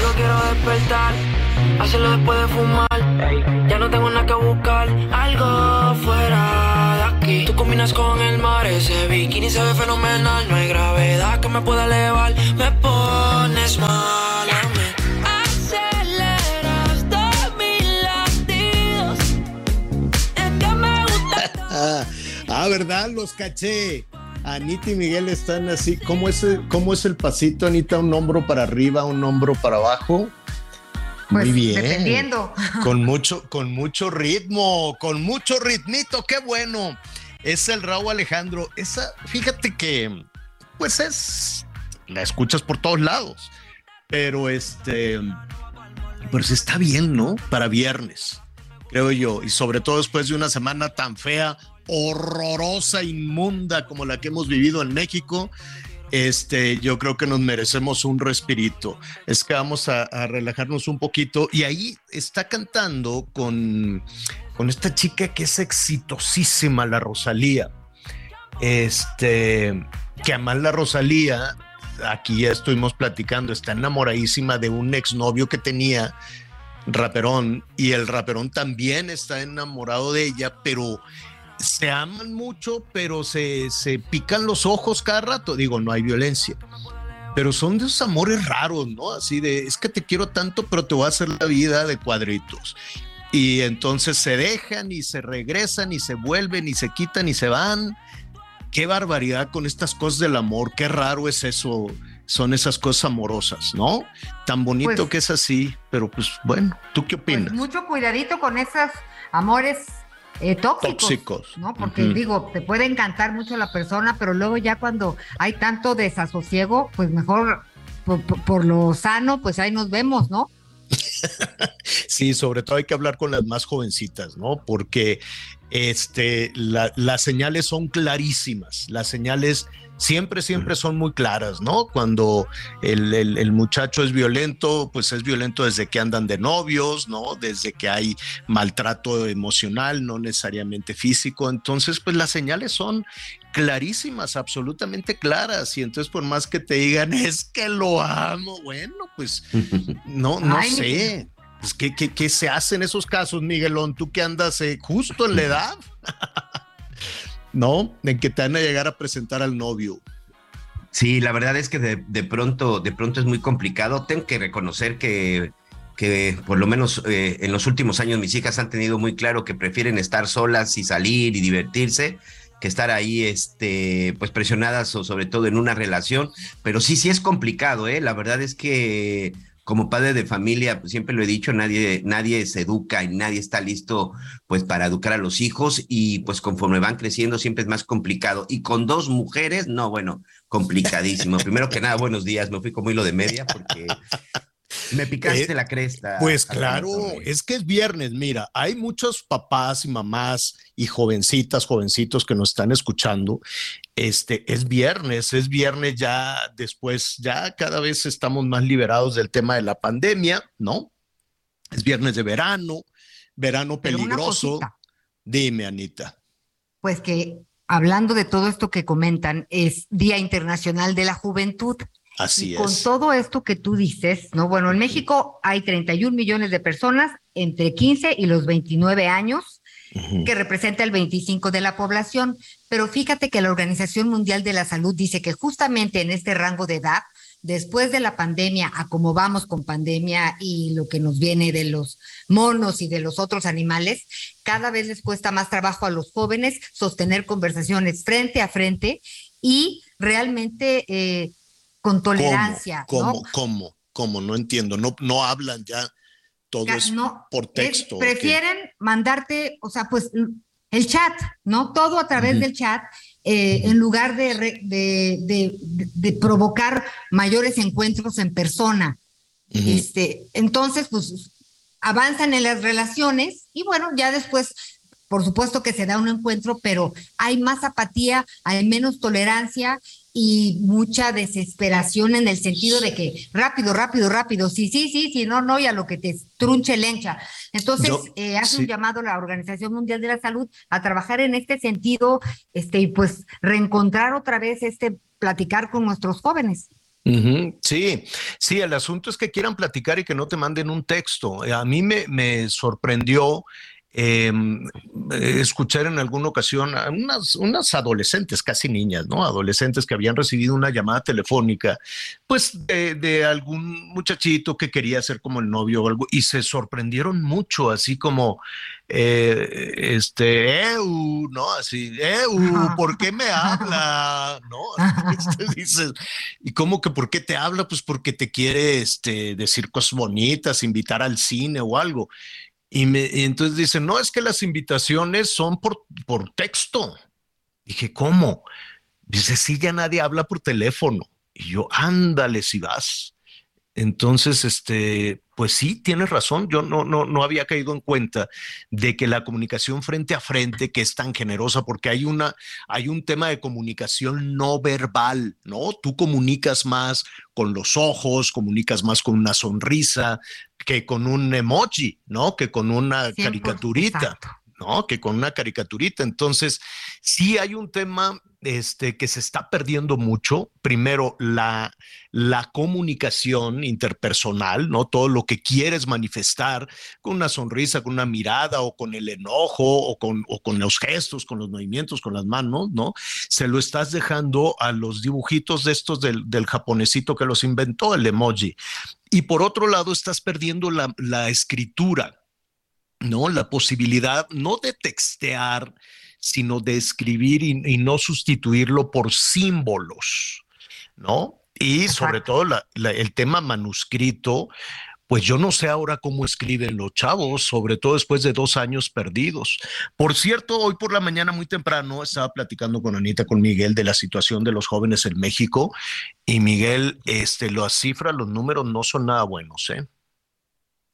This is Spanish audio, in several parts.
Yo quiero despertar, hacerlo después de fumar. Ya no tengo nada que buscar, algo fuera de aquí. Tú combinas con el mar, ese bikini se ve fenomenal. No hay gravedad que me pueda elevar, me pones mal. Aceleras todos mis latidos. Es que me gusta ah, ¿verdad? Los caché. Anita y Miguel están así. ¿Cómo es, el, ¿Cómo es el pasito, Anita? ¿Un hombro para arriba, un hombro para abajo? Pues, Muy bien. dependiendo. Con mucho, con mucho ritmo, con mucho ritmito, qué bueno. Es el Raúl Alejandro. Esa, fíjate que, pues es, la escuchas por todos lados. Pero este, pues está bien, ¿no? Para viernes, creo yo. Y sobre todo después de una semana tan fea, horrorosa, inmunda como la que hemos vivido en México. Este, yo creo que nos merecemos un respirito. Es que vamos a, relajarnos un poquito. Y ahí está cantando con, con esta chica que es exitosísima, la Rosalía. Este, que además la Rosalía, aquí ya estuvimos platicando, está enamoradísima de un exnovio que tenía, raperón, y el raperón también está enamorado de ella, pero se aman mucho, pero se, se pican los ojos cada rato. Digo, no hay violencia. Pero son de esos amores raros, ¿no? Así de, es que te quiero tanto, pero te voy a hacer la vida de cuadritos. Y entonces se dejan y se regresan y se vuelven y se quitan y se van. Qué barbaridad con estas cosas del amor, qué raro es eso, son esas cosas amorosas, ¿no? Tan bonito Pues- que es así, pero pues bueno, ¿tú qué Pues opinas? mucho cuidadito con esos amores eh, tóxicos. Tóxicos. ¿no? Porque digo, te puede encantar mucho la persona, pero luego ya cuando hay tanto desasosiego, pues mejor por, por- por lo sano, pues ahí nos vemos, ¿no? Sí, sobre todo hay que hablar con las más jovencitas, ¿no? Porque este, la- las señales son clarísimas, las señales siempre, siempre son muy claras, ¿no? Cuando el, el- el muchacho es violento, pues es violento desde que andan de novios, ¿no? Desde que hay maltrato emocional, no necesariamente físico. Entonces, pues las señales son clarísimas, absolutamente claras. Y entonces, por más que te digan, es que lo amo, bueno, pues no, no Ay, sé. Pues, ¿qué, qué, qué se hace en esos casos, Miguelón? Tú que andas eh, justo en la edad, ¿no? En que te van a llegar a presentar al novio. Sí, la verdad es que de, de pronto, de pronto es muy complicado. Tengo que reconocer que, que por lo menos eh, en los últimos años mis hijas han tenido muy claro que prefieren estar solas y salir y divertirse que estar ahí, este, pues presionadas o sobre todo en una relación. Pero sí, sí es complicado, ¿eh? La verdad es que como padre de familia, pues siempre lo he dicho, nadie, nadie se educa y nadie está listo pues para educar a los hijos y pues conforme van creciendo siempre es más complicado. Y con dos mujeres, no, bueno, complicadísimo. Primero que nada, buenos días, me fui como hilo de media porque me picaste Eh, la cresta. Pues claro, es que es viernes. Mira, hay muchos papás y mamás y jovencitas, jovencitos que nos están escuchando. Este es viernes, es viernes ya después, ya cada vez estamos más liberados del tema de la pandemia, ¿no? Es viernes de verano, verano peligroso. Dime, Anita. pues que hablando de todo esto que comentan, es Día Internacional de la Juventud. Así y con es. todo esto que tú dices, ¿no? Bueno, en México hay 31 millones de personas entre 15 y los 29 años, que representa el 25 de la población. Pero fíjate que la Organización Mundial de la Salud dice que justamente en este rango de edad, después de la pandemia, a cómo vamos con pandemia y lo que nos viene de los monos y de los otros animales, cada vez les cuesta más trabajo a los jóvenes sostener conversaciones frente a frente y realmente eh, con tolerancia, ¿Cómo? ¿no? ¿Cómo? ¿Cómo? No entiendo. No, no hablan ya todo es por texto. prefieren mandarte, o sea, pues el chat, ¿no? Todo a través del chat, eh, en lugar de, de, de, provocar mayores encuentros en persona. este, entonces, pues avanzan en las relaciones y bueno, ya después por supuesto que se da un encuentro, pero hay más apatía, hay menos tolerancia y mucha desesperación en el sentido de que rápido, rápido, rápido, sí, sí, sí, sí, no, no, y a lo que te trunche lencha. Entonces, eh, hace un llamado a la Organización Mundial de la Salud a trabajar en este sentido, este, y pues reencontrar otra vez este platicar con nuestros jóvenes. Sí, sí, el asunto es que quieran platicar y que no te manden un texto. A mí me, me sorprendió eh, escuchar en alguna ocasión a unas, unas adolescentes, casi niñas, ¿no? Adolescentes que habían recibido una llamada telefónica, pues de, algún muchachito que quería ser como el novio o algo, y se sorprendieron mucho, así como, eh, este, Eu, ¿no? Así, Eu, ¿por qué me habla? ¿No? Dices, ¿y cómo que por qué te habla? Pues porque te quiere este, decir cosas bonitas, invitar al cine o algo. Y, me, entonces dicen, no, es que las invitaciones son por, por texto. Dije, ¿cómo? Dice, sí, ya nadie habla por teléfono. Y yo, ándale si vas. Entonces, este, pues sí, tienes razón. Yo no, no, no había caído en cuenta de que la comunicación frente a frente, que es tan generosa, porque hay una, hay un tema de comunicación no verbal, ¿no? Tú comunicas más con los ojos, comunicas más con una sonrisa que con un emoji, ¿no? Que con una caricaturita. ¿No? Que con una caricaturita. Entonces, sí hay un tema este, que se está perdiendo mucho. Primero, la, la comunicación interpersonal, ¿no? Todo lo que quieres manifestar con una sonrisa, con una mirada o con el enojo o con, o con los gestos, con los movimientos, con las manos, ¿no? Se lo estás dejando a los dibujitos de estos del, del japonesito que los inventó, el emoji. Y por otro lado, estás perdiendo la, la escritura, ¿no? La posibilidad no de textear, sino de escribir y, no sustituirlo por símbolos, ¿no? Y sobre todo el tema manuscrito, pues yo no sé ahora cómo escriben los chavos, sobre todo después de dos años perdidos. Por cierto, hoy por la mañana muy temprano estaba platicando con Anita, con Miguel, de la situación de los jóvenes en México y Miguel, este, las cifras, los números no son nada buenos, ¿eh?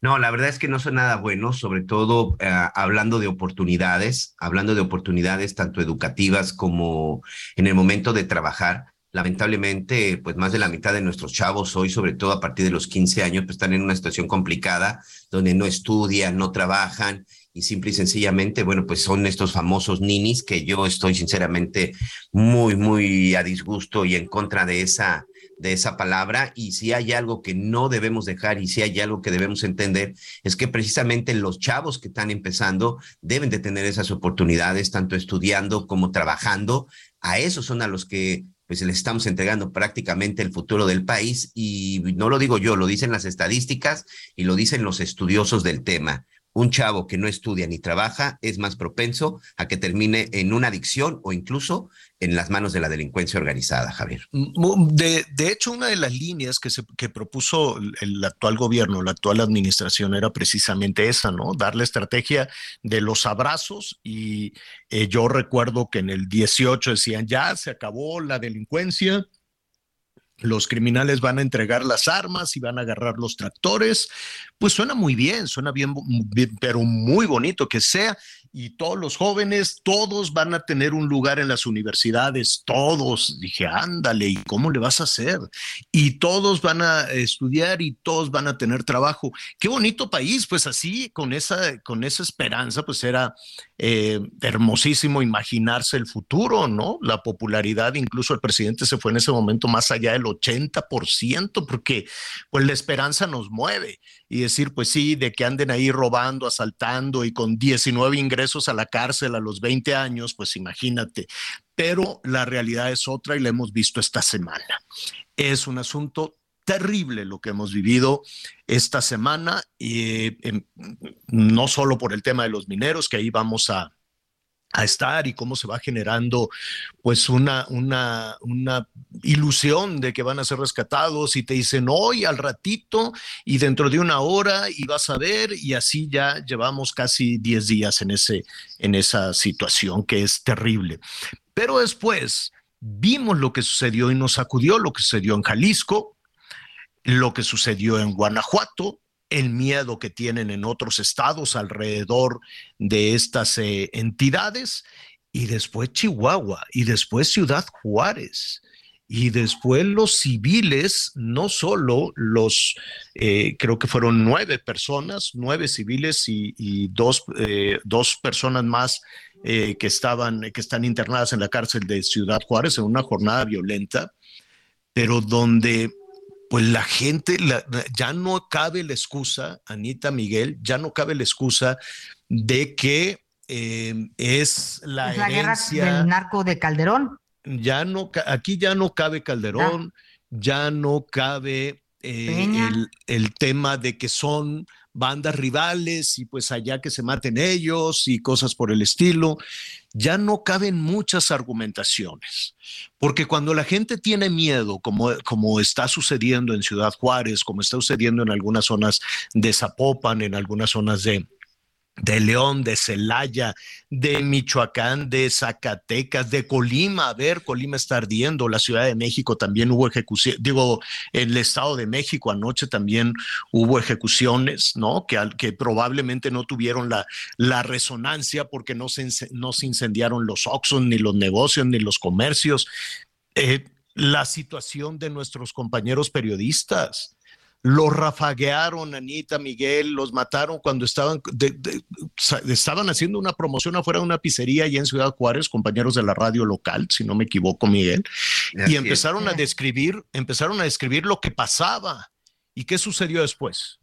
No, la verdad es que no son nada buenos, sobre todo eh, hablando de oportunidades, hablando de oportunidades tanto educativas como en el momento de trabajar. Lamentablemente, pues más de la mitad de nuestros chavos hoy, sobre todo a partir de los 15 años, pues están en una situación complicada, donde no estudian, no trabajan y simple y sencillamente, bueno, pues son estos famosos ninis que yo estoy sinceramente muy, muy a disgusto y en contra de esa, de esa palabra y si hay algo que no debemos dejar y si hay algo que debemos entender es que precisamente los chavos que están empezando deben de tener esas oportunidades tanto estudiando como trabajando. A esos son a los que pues les estamos entregando prácticamente el futuro del país y no lo digo yo, lo dicen las estadísticas y lo dicen los estudiosos del tema. Un chavo que no estudia ni trabaja es más propenso a que termine en una adicción o incluso en las manos de la delincuencia organizada, Javier. De, hecho, una de las líneas que, se, que propuso el actual gobierno, la actual administración, era precisamente esa, ¿no? Dar la estrategia de los abrazos y eh, yo recuerdo que en el 18 decían, ya se acabó la delincuencia, los criminales van a entregar las armas y van a agarrar los tractores. Pues suena muy bien, suena bien, pero muy bonito que sea y todos los jóvenes, todos van a tener un lugar en las universidades, todos. Dije, ándale, ¿y cómo le vas a hacer? Y todos van a estudiar y todos van a tener trabajo. Qué bonito país, pues así, con esa, con esa esperanza, pues era eh, hermosísimo imaginarse el futuro, ¿no? La popularidad, incluso el presidente se fue en ese momento más allá del 80%, porque pues la esperanza nos mueve y decir, pues sí, de que anden ahí robando, asaltando y con 19 ingresos a la cárcel a los 20 años, pues imagínate. Pero la realidad es otra y la hemos visto esta semana. Es un asunto terrible lo que hemos vivido esta semana, y em, no solo por el tema de los mineros, que ahí vamos a, a estar y cómo se va generando pues una, una, una ilusión de que van a ser rescatados y te dicen hoy al ratito y dentro de una hora y vas a ver y así ya llevamos casi 10 días en, ese, en esa situación que es terrible. Pero después vimos lo que sucedió y nos sacudió lo que sucedió en Jalisco, lo que sucedió en Guanajuato, el miedo que tienen en otros estados alrededor de estas eh, entidades, y después Chihuahua, y después Ciudad Juárez, y después los civiles, no solo los, eh, creo que fueron nueve personas, nueve civiles y, dos, eh, dos, personas más que, estaban, que están internadas en la cárcel de Ciudad Juárez en una jornada violenta, pero donde pues la gente, ya no cabe la excusa, Anita Miguel, ya no cabe la excusa de que em, es la, la guerra del narco de Calderón. Ya no, aquí ya no cabe Calderón, ya no cabe eh, el, el, tema de que son bandas rivales y pues allá que se maten ellos y cosas por el estilo. Ya no caben muchas argumentaciones, porque cuando la gente tiene miedo, como, como está sucediendo en Ciudad Juárez, como está sucediendo en algunas zonas de Zapopan, en algunas zonas de, de León, de Celaya, de Michoacán, de Zacatecas, de Colima. A ver, Colima está ardiendo, la Ciudad de México también hubo ejecuciones, digo, en el Estado de México anoche también hubo ejecuciones, ¿no? Que, que probablemente no tuvieron la, la resonancia porque no se, no se incendiaron los Oxxos, ni los negocios, ni los comercios. Eh, la situación de nuestros compañeros periodistas los rafaguearon, Anita, Miguel, los mataron cuando estaban, estaban haciendo una promoción afuera de una pizzería allá en Ciudad Juárez, compañeros de la radio local, si no me equivoco, Miguel, y empezaron a describir, empezaron a describir lo que pasaba. ¿Y qué sucedió después?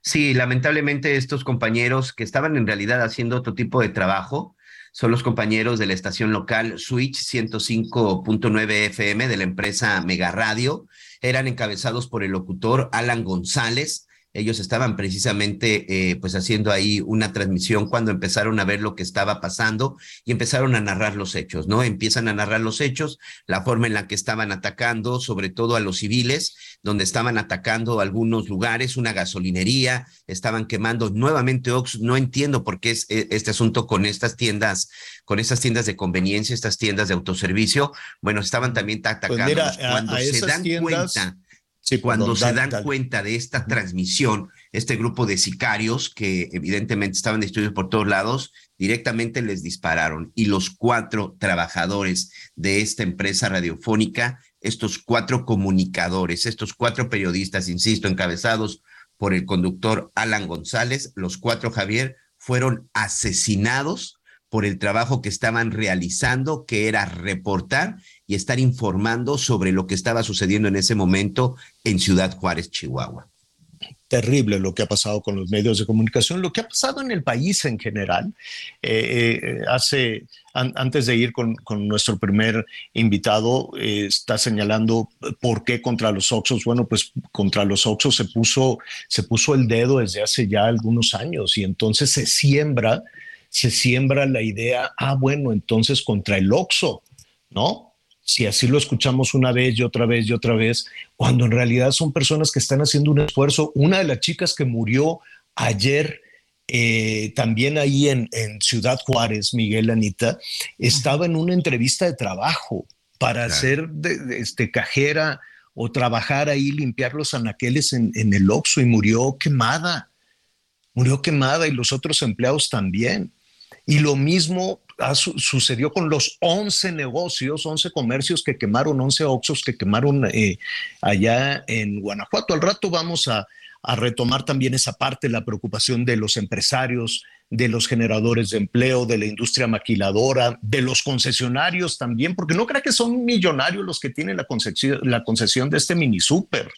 Sí, lamentablemente estos compañeros que estaban en realidad haciendo otro tipo de trabajo, son los compañeros de la estación local Switch 105.9 FM de la empresa Mega Radio eran encabezados por el locutor Alan González. Ellos estaban precisamente eh, pues haciendo ahí una transmisión cuando empezaron a ver lo que estaba pasando y empezaron a narrar los hechos, ¿no? Empiezan a narrar los hechos, la forma en la que estaban atacando, sobre todo a los civiles, donde estaban atacando algunos lugares, una gasolinería, estaban quemando nuevamente Ox. No entiendo por qué es eh, este asunto con estas tiendas, con estas tiendas de conveniencia, estas tiendas de autoservicio. Bueno, estaban también pues atacando cuando se dan cuenta. Cuando se dan cuenta de esta transmisión, este grupo de sicarios que evidentemente estaban distribuidos por todos lados, directamente les dispararon. Y los cuatro trabajadores de esta empresa radiofónica estos cuatro comunicadores, estos cuatro periodistas, insisto, encabezados por el conductor Alan González, los cuatro Javier, fueron asesinados por el trabajo que estaban realizando, que era reportar y estar informando sobre lo que estaba sucediendo en ese momento en Ciudad Juárez, Chihuahua terrible lo que ha pasado con los medios de comunicación, lo que ha pasado en el país en general. Eh, eh, hace, antes de ir con, nuestro primer invitado, eh, está señalando por qué contra los Oxos. Bueno, pues contra los Oxos se puso, se puso el dedo desde hace ya algunos años y entonces se siembra, se siembra la idea, ah, bueno, entonces contra el Oxo, ¿no? si así lo escuchamos una vez y otra vez y otra vez, cuando en realidad son personas que están haciendo un esfuerzo. Una de las chicas que murió ayer, eh, también ahí en, Ciudad Juárez, Miguel Anita, estaba en una entrevista de trabajo para ser de, este, cajera o trabajar ahí, limpiar los anaqueles en, en el Oxxo y murió quemada. Murió quemada y los otros empleados también. Y lo mismo sucedió con los 11 negocios, 11 comercios que quemaron, 11 Oxos que quemaron eh, allá en Guanajuato. Al rato vamos a, retomar también esa parte, la preocupación de los empresarios, de los generadores de empleo, de la industria maquiladora, de los concesionarios también, porque no creo que son millonarios los que tienen la concesión de este mini super.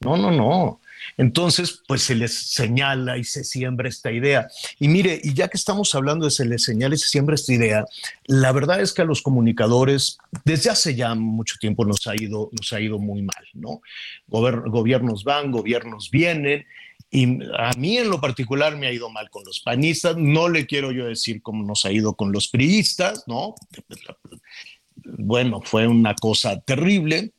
No, no, no. Entonces, pues se les señala y se siembra esta idea. Y mire, y ya que estamos hablando de se les señala y se siembra esta idea, la verdad es que a los comunicadores desde hace ya mucho tiempo nos ha ido, nos ha ido muy mal, ¿no? gobiernos van, gobiernos vienen Y a mí en lo particular me ha ido mal con los panistas, no le quiero yo decir cómo nos ha ido con los priistas, ¿no? Bueno, fue una cosa terrible.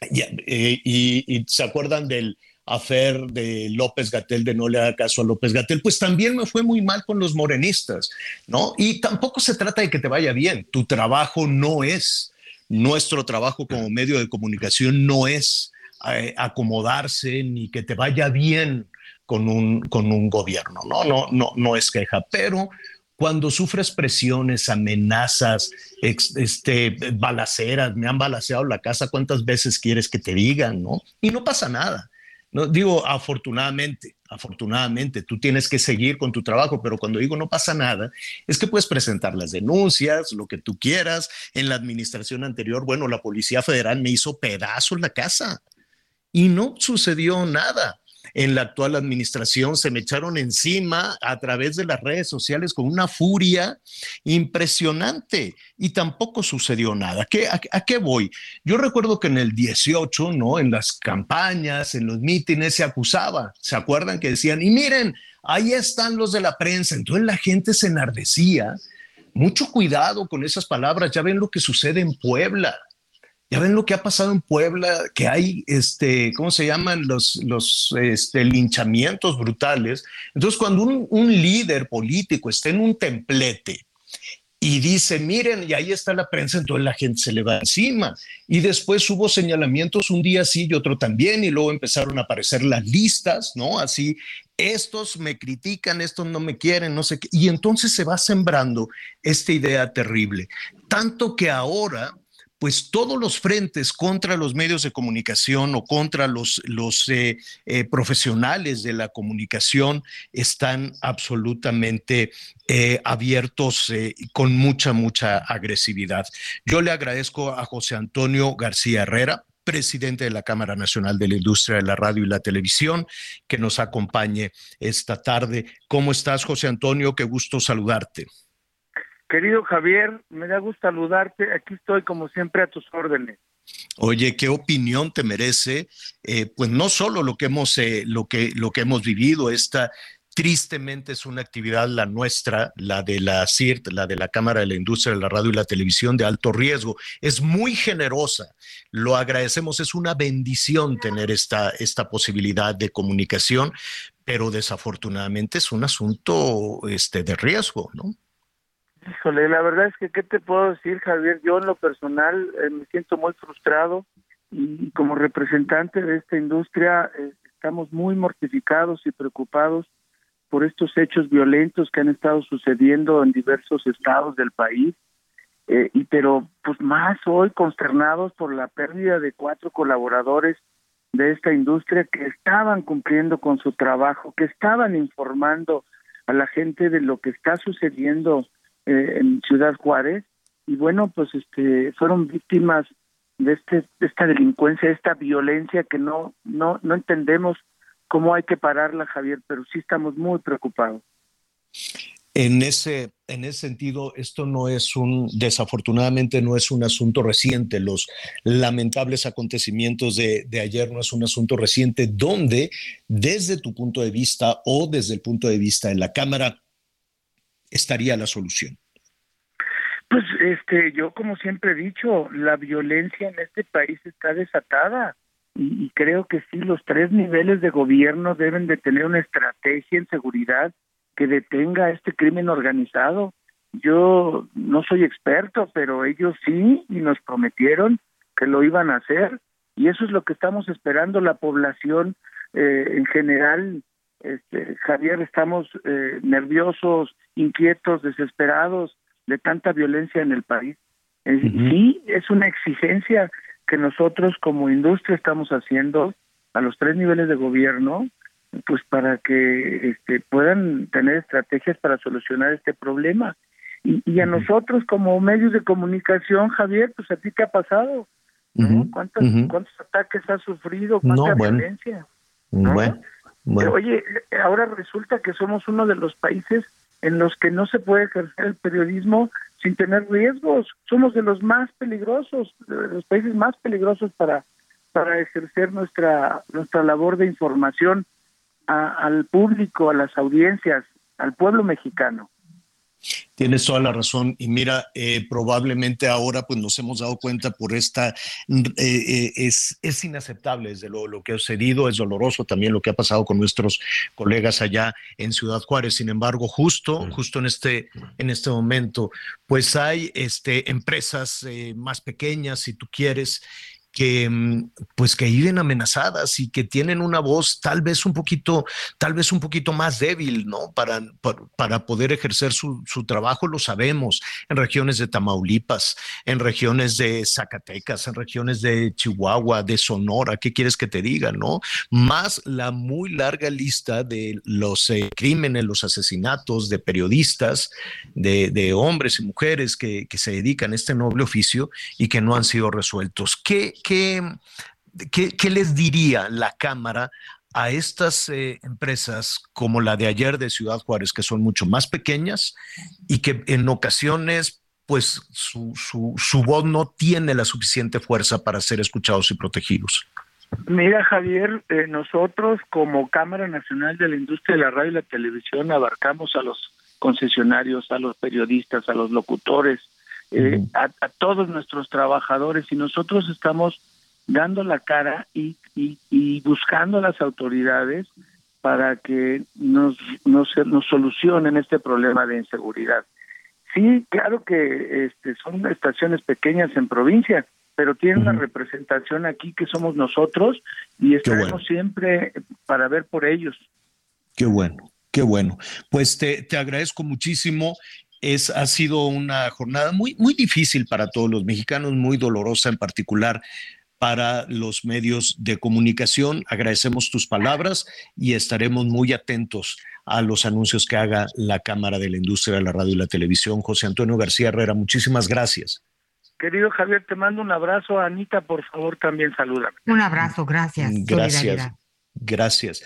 Eh, y, y, se acuerdan del afer de López Gatel de no le haga caso a López Gatel, pues también me fue muy mal con los morenistas, ¿no? Y tampoco se trata de que te vaya bien, tu trabajo no es, nuestro trabajo como medio de comunicación no es eh, acomodarse ni que te vaya bien con un, con un gobierno, no, no, no, no es queja, pero cuando sufres presiones, amenazas, este, balaceras, me han balaceado la casa, ¿cuántas veces quieres que te digan, no? Y no pasa nada. No, digo, afortunadamente, afortunadamente, tú tienes que seguir con tu trabajo, pero cuando digo no pasa nada, es que puedes presentar las denuncias, lo que tú quieras. En la administración anterior, bueno, la Policía Federal me hizo pedazos la casa y no sucedió nada en la actual administración se me echaron encima a través de las redes sociales con una furia impresionante y tampoco sucedió nada. ¿Qué, a, qué voy? Yo recuerdo que en el 18, ¿no? En las campañas, en los mítines se acusaba, ¿se acuerdan que decían, y miren, ahí están los de la prensa? Entonces la gente se enardecía. Mucho cuidado con esas palabras, ya ven lo que sucede en Puebla. Ya ven lo que ha pasado en Puebla, que hay, este, ¿cómo se llaman? Los, los este, linchamientos brutales. Entonces, cuando un, un líder político está en un templete y dice, miren, y ahí está la prensa, entonces la gente se le va encima. Y después hubo señalamientos un día sí y otro también, y luego empezaron a aparecer las listas, ¿no? Así, estos me critican, estos no me quieren, no sé qué. Y entonces se va sembrando esta idea terrible. Tanto que ahora pues todos los frentes contra los medios de comunicación o contra los, eh, eh, profesionales de la comunicación están absolutamente eh, abiertos con mucha, mucha agresividad. Yo le agradezco a José Antonio García Herrera, presidente de la Cámara Nacional de la Industria de la Radio y la Televisión, que nos acompañe esta tarde. ¿Cómo estás, José Antonio? Qué gusto saludarte. Querido Javier, me da gusto saludarte. Aquí estoy como siempre a tus órdenes. Oye, ¿qué opinión te merece? Eh, pues no solo lo que hemos, eh, lo que, lo que hemos vivido, esta tristemente es una actividad la nuestra, la de la CIRT, la de la Cámara de la Industria de la Radio y la Televisión de alto riesgo. Es muy generosa, lo agradecemos, es una bendición tener esta, esta posibilidad de comunicación, pero desafortunadamente es un asunto este, de riesgo, ¿no? Híjole, la verdad es que, ¿qué te puedo decir, Javier? Yo en lo personal eh, me siento muy frustrado y, como representante de esta industria eh, estamos muy mortificados y preocupados por estos hechos violentos que han estado sucediendo en diversos estados del país. Eh, y pero pues más hoy consternados por la pérdida de cuatro colaboradores de esta industria que estaban cumpliendo con su trabajo, que estaban informando a la gente de lo que está sucediendo eh, en Ciudad Juárez y bueno pues este fueron víctimas de este esta delincuencia de esta violencia que no no no entendemos cómo hay que pararla Javier pero sí estamos muy preocupados en ese, en ese sentido, esto no es un, desafortunadamente no es un asunto reciente. Los lamentables acontecimientos de, de, ayer no es un asunto reciente, donde desde tu punto de vista o desde el punto de vista de la Cámara, estaría la solución? Pues este, yo como siempre he dicho, la violencia en este país está desatada y, creo que sí, los tres niveles de gobierno deben de tener una estrategia en seguridad que detenga este crimen organizado. Yo no soy experto, pero ellos sí y nos prometieron que lo iban a hacer y eso es lo que estamos esperando la población eh, en general este, Javier, estamos eh, nerviosos, inquietos, desesperados de tanta violencia en el país. Sí, es una exigencia que nosotros como industria estamos haciendo a los tres niveles de gobierno, pues para que este, puedan tener estrategias para solucionar este problema. Y, a nosotros como medios de comunicación, Javier, pues a ti qué ha pasado, ¿Cuántos, ataques has sufrido? ¿Cuánta violencia? Bueno. Oye, ahora resulta que somos uno de los países en los que no se puede ejercer el periodismo sin tener riesgos. Somos de los más peligrosos, de los países más peligrosos para para ejercer nuestra nuestra labor de información. al público, a las audiencias, al pueblo mexicano. Tienes toda la razón. Y mira, eh, probablemente ahora pues nos hemos dado cuenta por esta, mm, eh, eh, es, es inaceptable desde luego lo que ha sucedido, es doloroso también lo que ha pasado con nuestros colegas allá en Ciudad Juárez. Sin embargo, justo, justo en este, en este momento, pues hay este, empresas más pequeñas, si tú quieres, que mm, pues que viven amenazadas y que tienen una voz tal vez un poquito, tal vez un poquito más débil, ¿no? Para, para, poder ejercer su, su, trabajo, lo sabemos, en regiones de Tamaulipas, en regiones de Zacatecas, en regiones de Chihuahua, de Sonora, ¿qué quieres que te diga, no? Más la muy larga lista de los eh, crímenes, los asesinatos de periodistas, de, de hombres y mujeres que, que se dedican a este noble oficio y que no han sido resueltos. ¿Qué, ¿qué, qué, les diría la Cámara a estas eh, empresas como la de ayer de Ciudad Juárez, que son mucho más pequeñas y que en ocasiones pues su, su, voz no tiene la suficiente fuerza para ser escuchados y protegidos? Mira, Javier, eh, nosotros como Cámara Nacional de la Industria de la Radio y la Televisión abarcamos a los concesionarios, a los periodistas, a los locutores, eh, a, todos nuestros trabajadores y nosotros estamos dando la cara y, y, buscando a las autoridades para que nos, nos, nos solucionen este problema de inseguridad. Sí, claro que este, son estaciones pequeñas en provincia, pero tienen una representación aquí que somos nosotros y estaremos siempre para ver por ellos. Qué bueno, qué bueno. Pues te, te agradezco muchísimo es, ha sido una jornada muy, muy difícil para todos los mexicanos, muy dolorosa en particular para los medios de comunicación. Agradecemos tus palabras y estaremos muy atentos a los anuncios que haga la Cámara de la Industria de la Radio y la Televisión. José Antonio García Herrera, muchísimas gracias. Querido Javier, te mando un abrazo. Anita, por favor, también saluda. Un abrazo, gracias. Gracias. Gracias.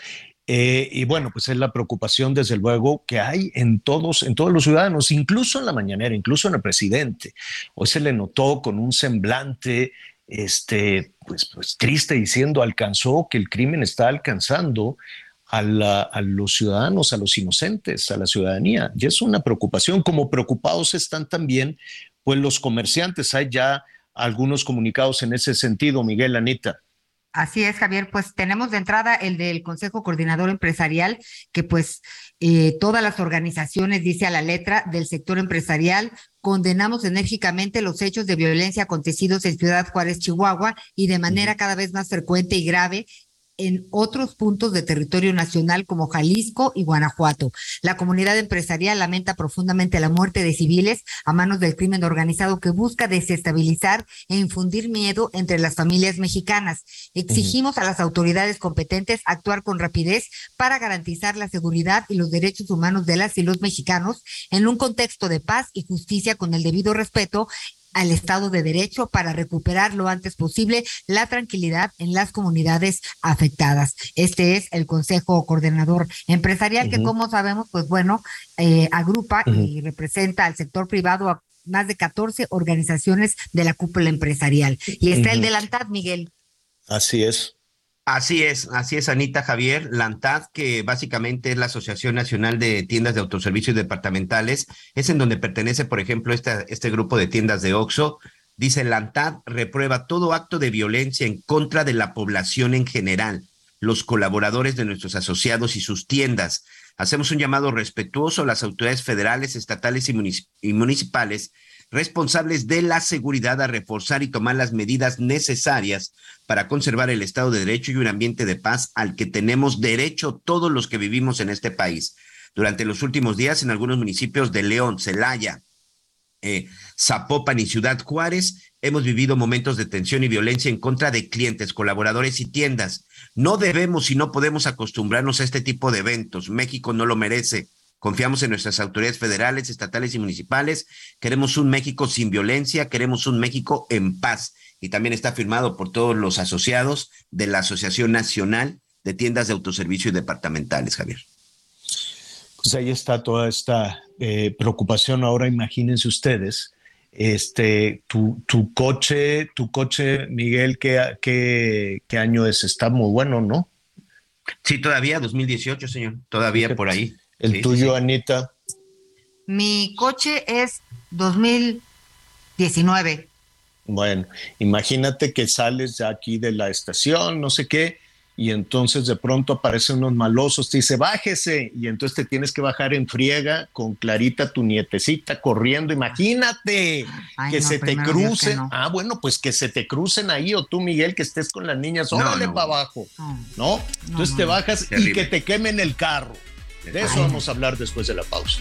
Eh, y bueno, pues es la preocupación, desde luego, que hay en todos, en todos los ciudadanos, incluso en la mañanera, incluso en el presidente. Hoy se le notó con un semblante, este, pues, pues triste, diciendo alcanzó que el crimen está alcanzando a, a, los ciudadanos, a los inocentes, a la ciudadanía. Y es una preocupación, como preocupados están también, pues los comerciantes. Hay ya algunos comunicados en ese sentido, Miguel Anita. Así es, Javier. Pues tenemos de entrada el del Consejo Coordinador Empresarial, que pues eh, todas las organizaciones, dice a la letra, del sector empresarial, condenamos enérgicamente los hechos de violencia acontecidos en Ciudad Juárez, Chihuahua, y de manera cada vez más frecuente y grave en otros puntos de territorio nacional como Jalisco y Guanajuato. La comunidad empresarial lamenta profundamente la muerte de civiles a manos del crimen organizado que busca desestabilizar e infundir miedo entre las familias mexicanas. Exigimos a las autoridades competentes actuar con rapidez para garantizar la seguridad y los derechos humanos de las y los mexicanos en un contexto de paz y justicia con el debido respeto al Estado de Derecho para recuperar lo antes posible la tranquilidad en las comunidades afectadas. Este es el Consejo Coordinador Empresarial que, como sabemos, pues bueno, eh, agrupa y representa al sector privado a más de 14 organizaciones de la cúpula empresarial. Y está el delantad, Miguel. Así es. Así es, así es, Anita Javier. LANTAD, que básicamente es la Asociación Nacional de Tiendas de Autoservicios Departamentales, es en donde pertenece, por ejemplo, esta, este grupo de tiendas de OXO. Dice, LANTAD reprueba todo acto de violencia en contra de la población en general, los colaboradores de nuestros asociados y sus tiendas. Hacemos un llamado respetuoso a las autoridades federales, estatales y municipales responsables de la seguridad a reforzar y tomar las medidas necesarias para conservar el Estado de Derecho y un ambiente de paz al que tenemos derecho todos los que vivimos en este país. Durante los últimos días, en algunos municipios de León, Celaya, eh, Zapopan y Ciudad Juárez, hemos vivido momentos de tensión y violencia en contra de clientes, colaboradores y tiendas. No debemos y no podemos acostumbrarnos a este tipo de eventos. México no lo merece. Confiamos en nuestras autoridades federales, estatales y municipales. Queremos un México sin violencia, queremos un México en paz. Y también está firmado por todos los asociados de la Asociación Nacional de Tiendas de Autoservicio y Departamentales, Javier. Pues ahí está toda esta eh, preocupación. Ahora imagínense ustedes, este, tu, tu coche, tu coche, Miguel, ¿qué, qué, qué año es? Está muy bueno, ¿no? Sí, todavía 2018, señor, todavía por ahí. ¿El tuyo, Anita? Mi coche es 2019. Bueno, imagínate que sales de aquí de la estación, no sé qué, y entonces de pronto aparecen unos malosos, te dice, bájese, y entonces te tienes que bajar en friega con Clarita, tu nietecita, corriendo, imagínate que se te crucen, ah, bueno, pues que se te crucen ahí, o tú, Miguel, que estés con las niñas, órale para abajo, ¿no? Entonces te bajas y que te quemen el carro. De eso vamos a hablar después de la pausa.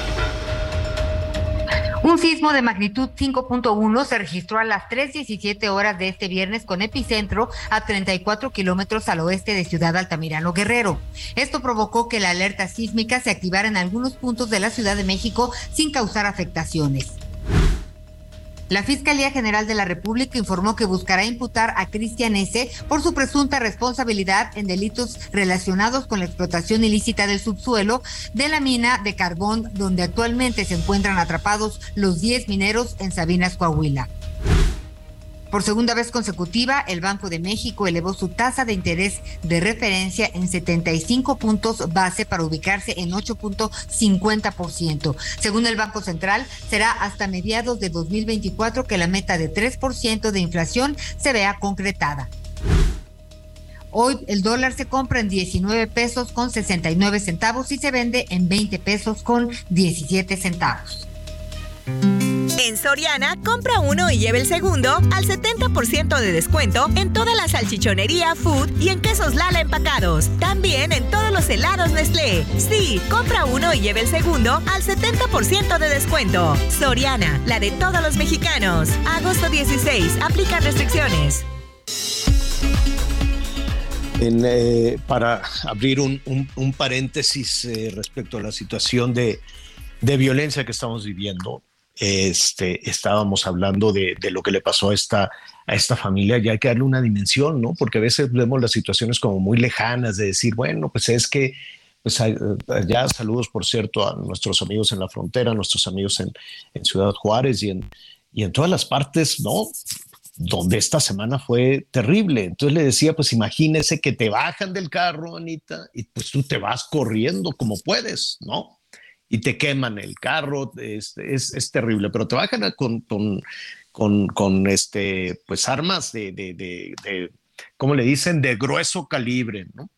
Un sismo de magnitud 5.1 se registró a las 3.17 horas de este viernes con epicentro a 34 kilómetros al oeste de Ciudad Altamirano Guerrero. Esto provocó que la alerta sísmica se activara en algunos puntos de la Ciudad de México sin causar afectaciones. La Fiscalía General de la República informó que buscará imputar a Cristian S. por su presunta responsabilidad en delitos relacionados con la explotación ilícita del subsuelo de la mina de carbón donde actualmente se encuentran atrapados los 10 mineros en Sabinas, Coahuila. Por segunda vez consecutiva, el Banco de México elevó su tasa de interés de referencia en 75 puntos base para ubicarse en 8.50%. Según el Banco Central, será hasta mediados de 2024 que la meta de 3% de inflación se vea concretada. Hoy el dólar se compra en 19 pesos con 69 centavos y se vende en 20 pesos con 17 centavos. En Soriana, compra uno y lleve el segundo al 70% de descuento en toda la salchichonería, food y en quesos Lala empacados. También en todos los helados Nestlé. Sí, compra uno y lleve el segundo al 70% de descuento. Soriana, la de todos los mexicanos. Agosto 16, aplica restricciones. Eh, para abrir un, paréntesis eh, respecto a la situación de violencia que estamos viviendo, este, estábamos hablando de, lo que le pasó a esta, a esta familia, ya hay que darle una dimensión, ¿no? Porque a veces vemos las situaciones como muy lejanas de decir, bueno, pues es que, pues ya saludos, por cierto, a nuestros amigos en la frontera, a nuestros amigos en, Ciudad Juárez y en, y en todas las partes, ¿no? Donde esta semana fue terrible. Entonces le decía, pues imagínese que te bajan del carro, Anita, y pues tú te vas corriendo como puedes, ¿no? Y te queman el carro, es, es, terrible, pero te bajan con, con, con, este, pues armas de, de, de, ¿cómo le dicen? De grueso calibre, ¿no?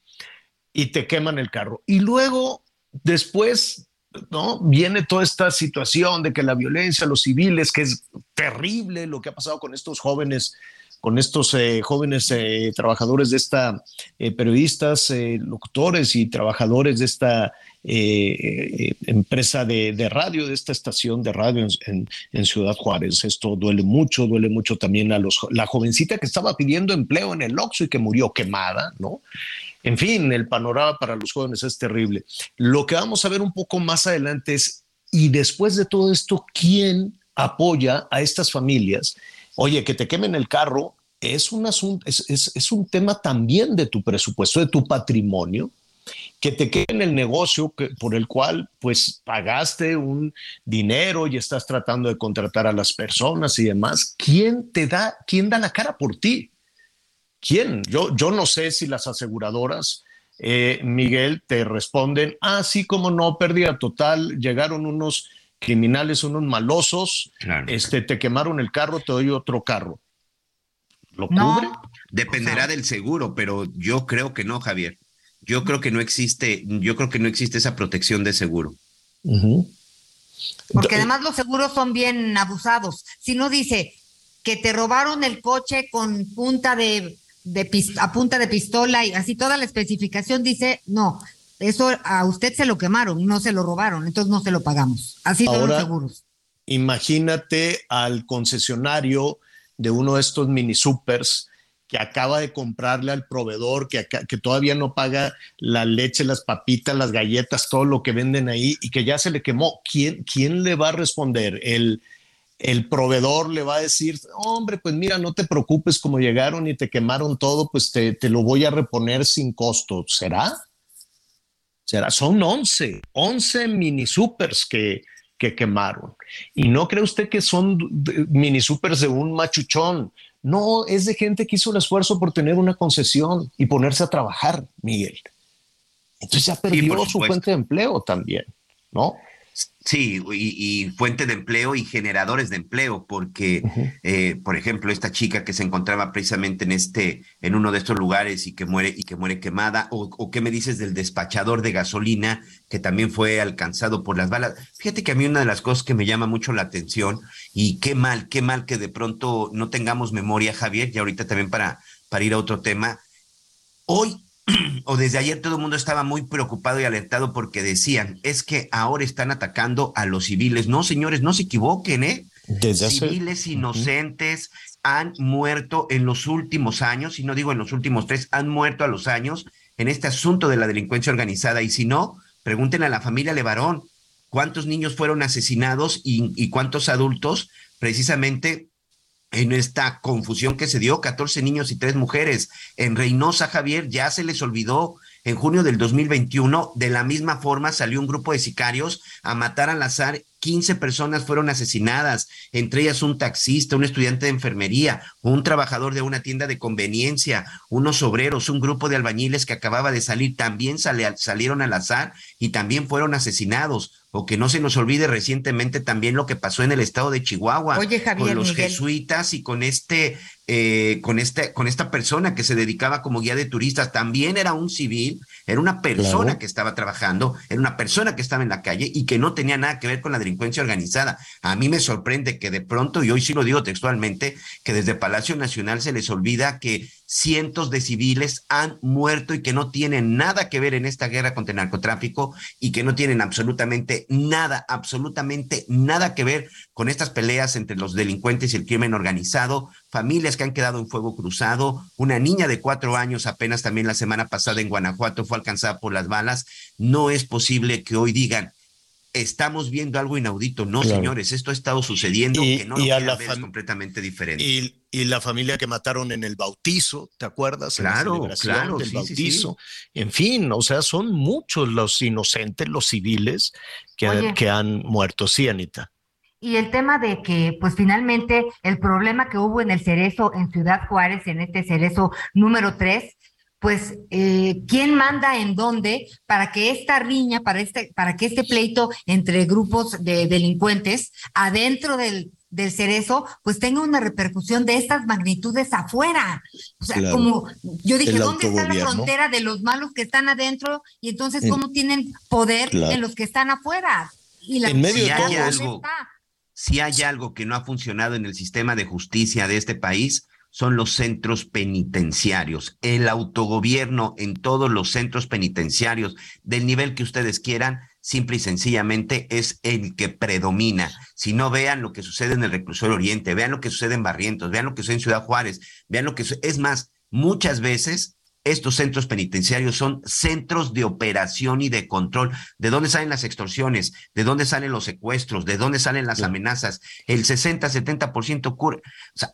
Y te queman el carro. Y luego, después, ¿no? Viene toda esta situación de que la violencia, los civiles, que es terrible lo que ha pasado con estos jóvenes con estos eh, jóvenes eh, trabajadores de esta, eh, periodistas, locutores y trabajadores de esta empresa de, radio, de esta estación de radio en, Ciudad Juárez. Esto duele mucho, duele mucho también a los, la jovencita que estaba pidiendo empleo en el Oxxo y que murió quemada, ¿no? En fin, el panorama para los jóvenes es terrible. Lo que vamos a ver un poco más adelante es, y después de todo esto, ¿quién apoya a estas familias? Oye, que te quemen el carro es un asunto, es, un tema también de tu presupuesto, de tu patrimonio, que te quemen el negocio por el cual pues pagaste un dinero y estás tratando de contratar a las personas y demás. ¿Quién te da, quién da la cara por ti? ¿Quién? Yo, yo no sé si las aseguradoras eh, Miguel, te responden, ah, sí, como no, pérdida total, llegaron unos criminales, unos malosos, este, te quemaron el carro, te doy otro carro. ¿Lo cubre? Dependerá del seguro, pero yo creo que no, Javier. Yo creo que no existe, yo creo que no existe esa protección de seguro. Porque además los seguros son bien abusados. Si no dice que te robaron el coche con punta de, a punta de pistola y así toda la especificación dice, no, eso a usted se lo quemaron, no se lo robaron, entonces no se lo pagamos. Así son los seguros. Imagínate al concesionario de uno de estos mini supers que acaba de comprarle al proveedor, que, que todavía no paga la leche, las papitas, las galletas, todo lo que venden ahí y que ya se le quemó. ¿Quién, quién le va a responder? El, el proveedor le va a decir, hombre, pues mira, no te preocupes, como llegaron y te quemaron todo, pues te, te lo voy a reponer sin costo. ¿Será? ¿Será? Son 11, 11 mini supers que, que quemaron. Y no cree usted que son mini supers de un machuchón. No, es de gente que hizo el esfuerzo por tener una concesión y ponerse a trabajar, Miguel. Entonces ya perdió su fuente de empleo también, ¿no? Sí, y, fuente de empleo y generadores de empleo, porque, eh, por ejemplo, esta chica que se encontraba precisamente en este, en uno de estos lugares y que muere y que muere quemada, o, o, qué me dices del despachador de gasolina que también fue alcanzado por las balas. Fíjate que a mí una de las cosas que me llama mucho la atención y qué mal, qué mal que de pronto no tengamos memoria, Javier, y ahorita también para para ir a otro tema. Hoy o desde ayer todo el mundo estaba muy preocupado y alertado porque decían, es que ahora están atacando a los civiles. No, señores, no se equivoquen, ¿eh? civiles inocentes han muerto en los últimos años, y no digo en los últimos tres, han muerto a los años en este asunto de la delincuencia organizada. Y si no, pregunten a la familia Levarón cuántos niños fueron asesinados y, y cuántos adultos precisamente en esta confusión que se dio, 14 niños y tres mujeres. En Reynosa, Javier, ya se les olvidó en junio del 2021, de la misma forma salió un grupo de sicarios a matar al azar 15 personas fueron asesinadas, entre ellas un taxista, un estudiante de enfermería, un trabajador de una tienda de conveniencia, unos obreros, un grupo de albañiles que acababa de salir, también salieron al azar y también fueron asesinados. O que no se nos olvide recientemente también lo que pasó en el estado de Chihuahua con los jesuitas y con este eh, con, este, con esta persona que se dedicaba como guía de turistas, también era un civil, era una persona que estaba trabajando, era una persona que estaba en la calle y que no tenía nada que ver con la delincuencia organizada. A mí me sorprende que de pronto, y hoy sí lo digo textualmente, que desde Palacio Nacional se les olvida que cientos de civiles han muerto y que no tienen nada que ver en esta guerra contra el narcotráfico y que no tienen absolutamente nada, absolutamente nada que ver con estas peleas entre los delincuentes y el crimen organizado, familias que han quedado en fuego cruzado, una niña de cuatro años apenas también la semana pasada en Guanajuato fue alcanzada por las balas. No es posible que hoy digan, estamos viendo algo inaudito. No, señores, esto ha estado sucediendo, y, que no lo la es completamente diferente. Y, la familia que mataron en el bautizo, ¿te acuerdas? Claro, claro. Del bautizo. En fin, o sea, son muchos los inocentes, los civiles que, que han muerto. Sí, Anita. Y el tema de que, pues finalmente, el problema que hubo en el Cerezo, en Ciudad Juárez, en este Cerezo número 3, pues eh, quién manda en dónde para que esta riña, para este, para que este pleito entre grupos de delincuentes adentro del, del cerezo, pues tenga una repercusión de estas magnitudes afuera. O sea, como yo dije, ¿dónde está la frontera de los malos que están adentro y entonces cómo tienen poder en los que están afuera? Y la en medio de algo, si hay algo que no ha funcionado en el sistema de justicia de este país, son los centros penitenciarios. El autogobierno en todos los centros penitenciarios del nivel que ustedes quieran, simple y sencillamente es el que predomina. Si no vean lo que sucede en el reclusorio oriente, vean lo que sucede en Barrientos, vean lo que sucede en Ciudad Juárez, vean lo que es más, muchas veces estos centros penitenciarios son centros de operación y de control. ¿De dónde salen las extorsiones? ¿De dónde salen los secuestros? ¿De dónde salen las amenazas? El 60-70% ocurre. O sea,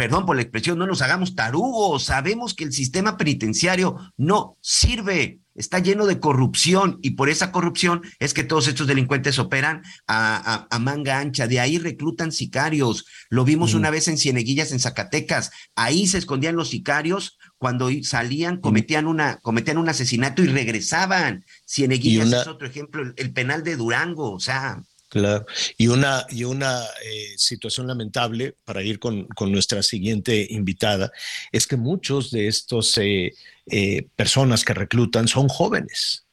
perdón por la expresión, no nos hagamos tarugos, sabemos que el sistema penitenciario no sirve, está lleno de corrupción y por esa corrupción es que todos estos delincuentes operan a, manga ancha, de ahí reclutan sicarios, lo vimos una vez en Cieneguillas, en Zacatecas, ahí se escondían los sicarios cuando salían cometían una cometían un asesinato y regresaban. Cieneguillas es otro ejemplo, el, penal de Durango, o sea. Claro, y una, y una eh, situación lamentable, para ir con, con, nuestra siguiente invitada, es que muchos de estos eh, eh, personas que reclutan son jóvenes.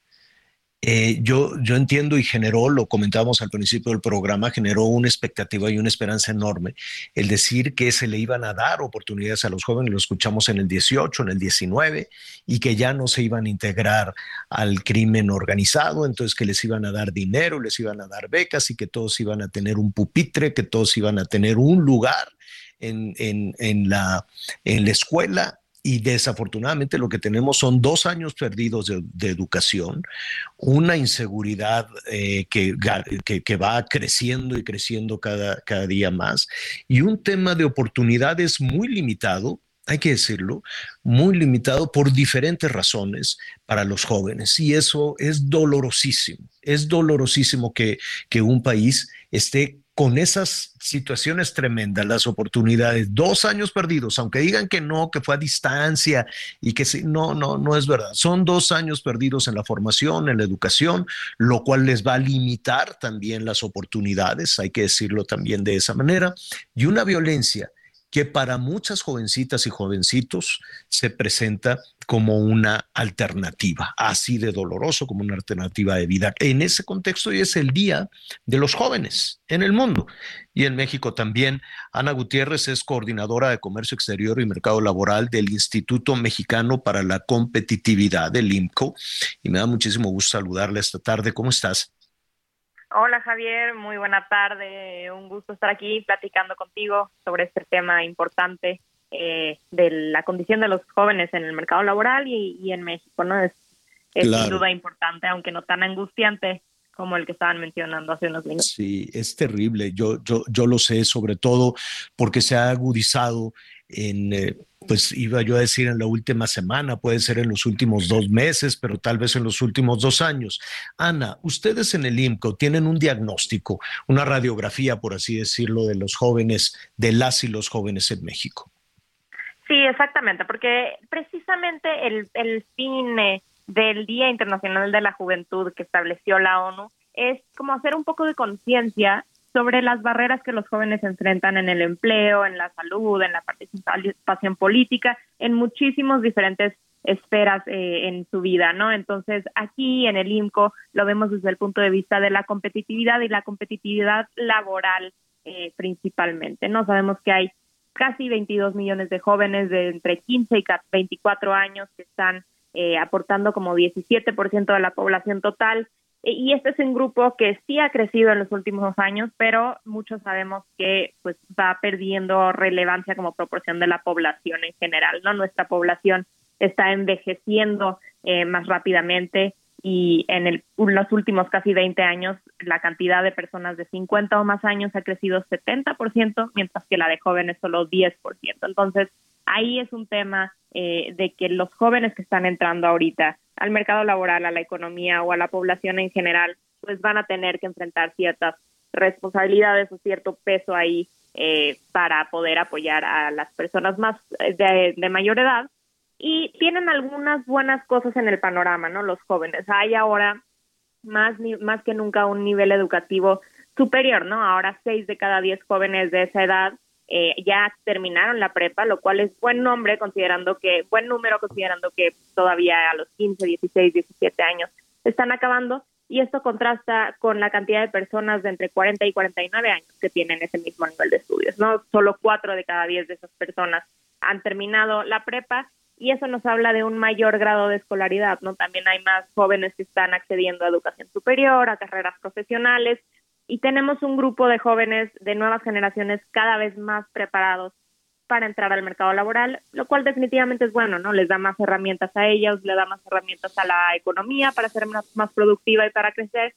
Eh, yo, yo entiendo y generó, lo comentábamos al principio del programa, generó una expectativa y una esperanza enorme. El decir que se le iban a dar oportunidades a los jóvenes, lo escuchamos en el 18, en el 19, y que ya no se iban a integrar al crimen organizado, entonces que les iban a dar dinero, les iban a dar becas y que todos iban a tener un pupitre, que todos iban a tener un lugar en, en, la, en la escuela y desafortunadamente lo que tenemos son dos años perdidos de, educación, una inseguridad eh, que, que, va creciendo y creciendo cada, cada día más y un tema de oportunidades muy limitado hay que decirlo, muy limitado por diferentes razones para los jóvenes. Y eso es dolorosísimo. Es dolorosísimo que, que un país esté con esas situaciones tremendas, las oportunidades, dos años perdidos, aunque digan que no, que fue a distancia y que sí, no, no, no es verdad. Son dos años perdidos en la formación, en la educación, lo cual les va a limitar también las oportunidades, hay que decirlo también de esa manera, y una violencia que para muchas jovencitas y jovencitos se presenta como una alternativa, así de doloroso como una alternativa de vida. En ese contexto hoy es el Día de los Jóvenes en el mundo y en México también. Ana Gutiérrez es coordinadora de Comercio Exterior y Mercado Laboral del Instituto Mexicano para la Competitividad, del IMCO, y me da muchísimo gusto saludarle esta tarde. ¿Cómo estás? Hola Javier, muy buena tarde. Un gusto estar aquí platicando contigo sobre este tema importante eh, de la condición de los jóvenes en el mercado laboral y, en México, ¿no? Es, sin duda importante, aunque no tan angustiante como el que estaban mencionando hace unos minutos. Sí, es terrible. Yo, yo, yo lo sé, sobre todo porque se ha agudizado en, eh, pues iba yo a decir en la última semana, puede ser en los últimos dos meses, pero tal vez en los últimos dos años. Ana, ustedes en el IMCO tienen un diagnóstico, una radiografía, por así decirlo, de los jóvenes, de las y los jóvenes en México. Sí, exactamente, porque precisamente el, el fin del Día Internacional de la Juventud que estableció la ONU es como hacer un poco de conciencia sobre las barreras que los jóvenes enfrentan en el empleo, en la salud, en la participación política, en muchísimos diferentes esferas eh, en su vida, ¿no? Entonces, aquí en el IMCO lo vemos desde el punto de vista de la competitividad y la competitividad laboral eh, principalmente, ¿no? Sabemos que hay casi 22 millones de jóvenes de entre 15 y 24 años que están eh, aportando como 17% de la población total y este es un grupo que sí ha crecido en los últimos años, pero muchos sabemos que pues va perdiendo relevancia como proporción de la población en general, ¿no? Nuestra población está envejeciendo eh, más rápidamente y en el, los últimos casi 20 años la cantidad de personas de 50 o más años ha crecido 70%, mientras que la de jóvenes solo 10%. Entonces, ahí es un tema eh, de que los jóvenes que están entrando ahorita al mercado laboral, a la economía o a la población en general, pues van a tener que enfrentar ciertas responsabilidades o cierto peso ahí eh, para poder apoyar a las personas más de, de, mayor edad y tienen algunas buenas cosas en el panorama, ¿no? Los jóvenes. Hay ahora más, más que nunca un nivel educativo superior, ¿no? Ahora seis de cada diez jóvenes de esa edad eh, ya terminaron la prepa, lo cual es buen nombre considerando que, buen número considerando que todavía a los 15, 16, 17 años están acabando y esto contrasta con la cantidad de personas de entre 40 y 49 años que tienen ese mismo nivel de estudios, ¿no? Solo cuatro de cada diez de esas personas han terminado la prepa y eso nos habla de un mayor grado de escolaridad, ¿no? También hay más jóvenes que están accediendo a educación superior, a carreras profesionales, y tenemos un grupo de jóvenes de nuevas generaciones cada vez más preparados para entrar al mercado laboral, lo cual definitivamente es bueno, ¿no? Les da más herramientas a ellos, le da más herramientas a la economía para ser más, más productiva y para crecer,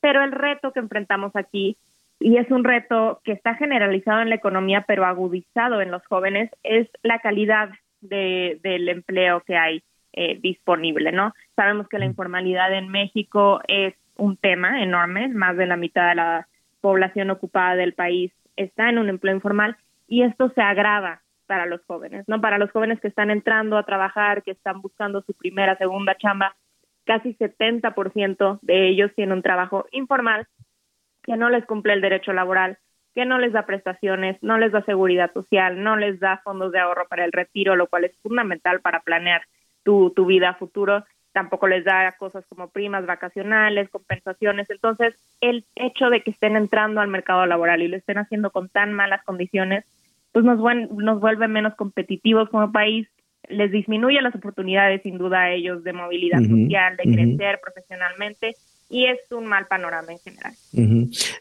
pero el reto que enfrentamos aquí, y es un reto que está generalizado en la economía, pero agudizado en los jóvenes, es la calidad de, del empleo que hay eh, disponible, ¿no? Sabemos que la informalidad en México es un tema enorme, más de la mitad de la población ocupada del país está en un empleo informal y esto se agrava para los jóvenes, ¿no? Para los jóvenes que están entrando a trabajar, que están buscando su primera, segunda chamba, casi 70% de ellos tienen un trabajo informal que no les cumple el derecho laboral, que no les da prestaciones, no les da seguridad social, no les da fondos de ahorro para el retiro, lo cual es fundamental para planear tu, tu vida futuro. Tampoco les da cosas como primas vacacionales, compensaciones. Entonces, el hecho de que estén entrando al mercado laboral y lo estén haciendo con tan malas condiciones, pues nos, nos vuelve menos competitivos como país, les disminuye las oportunidades sin duda a ellos de movilidad social, de crecer profesionalmente y es un mal panorama en general.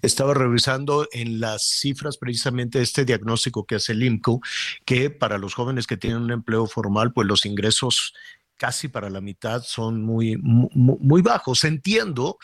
Estaba revisando en las cifras precisamente este diagnóstico que hace el IMCO, que para los jóvenes que tienen un empleo formal, pues los ingresos casi para la mitad son muy, muy, bajos. Entiendo,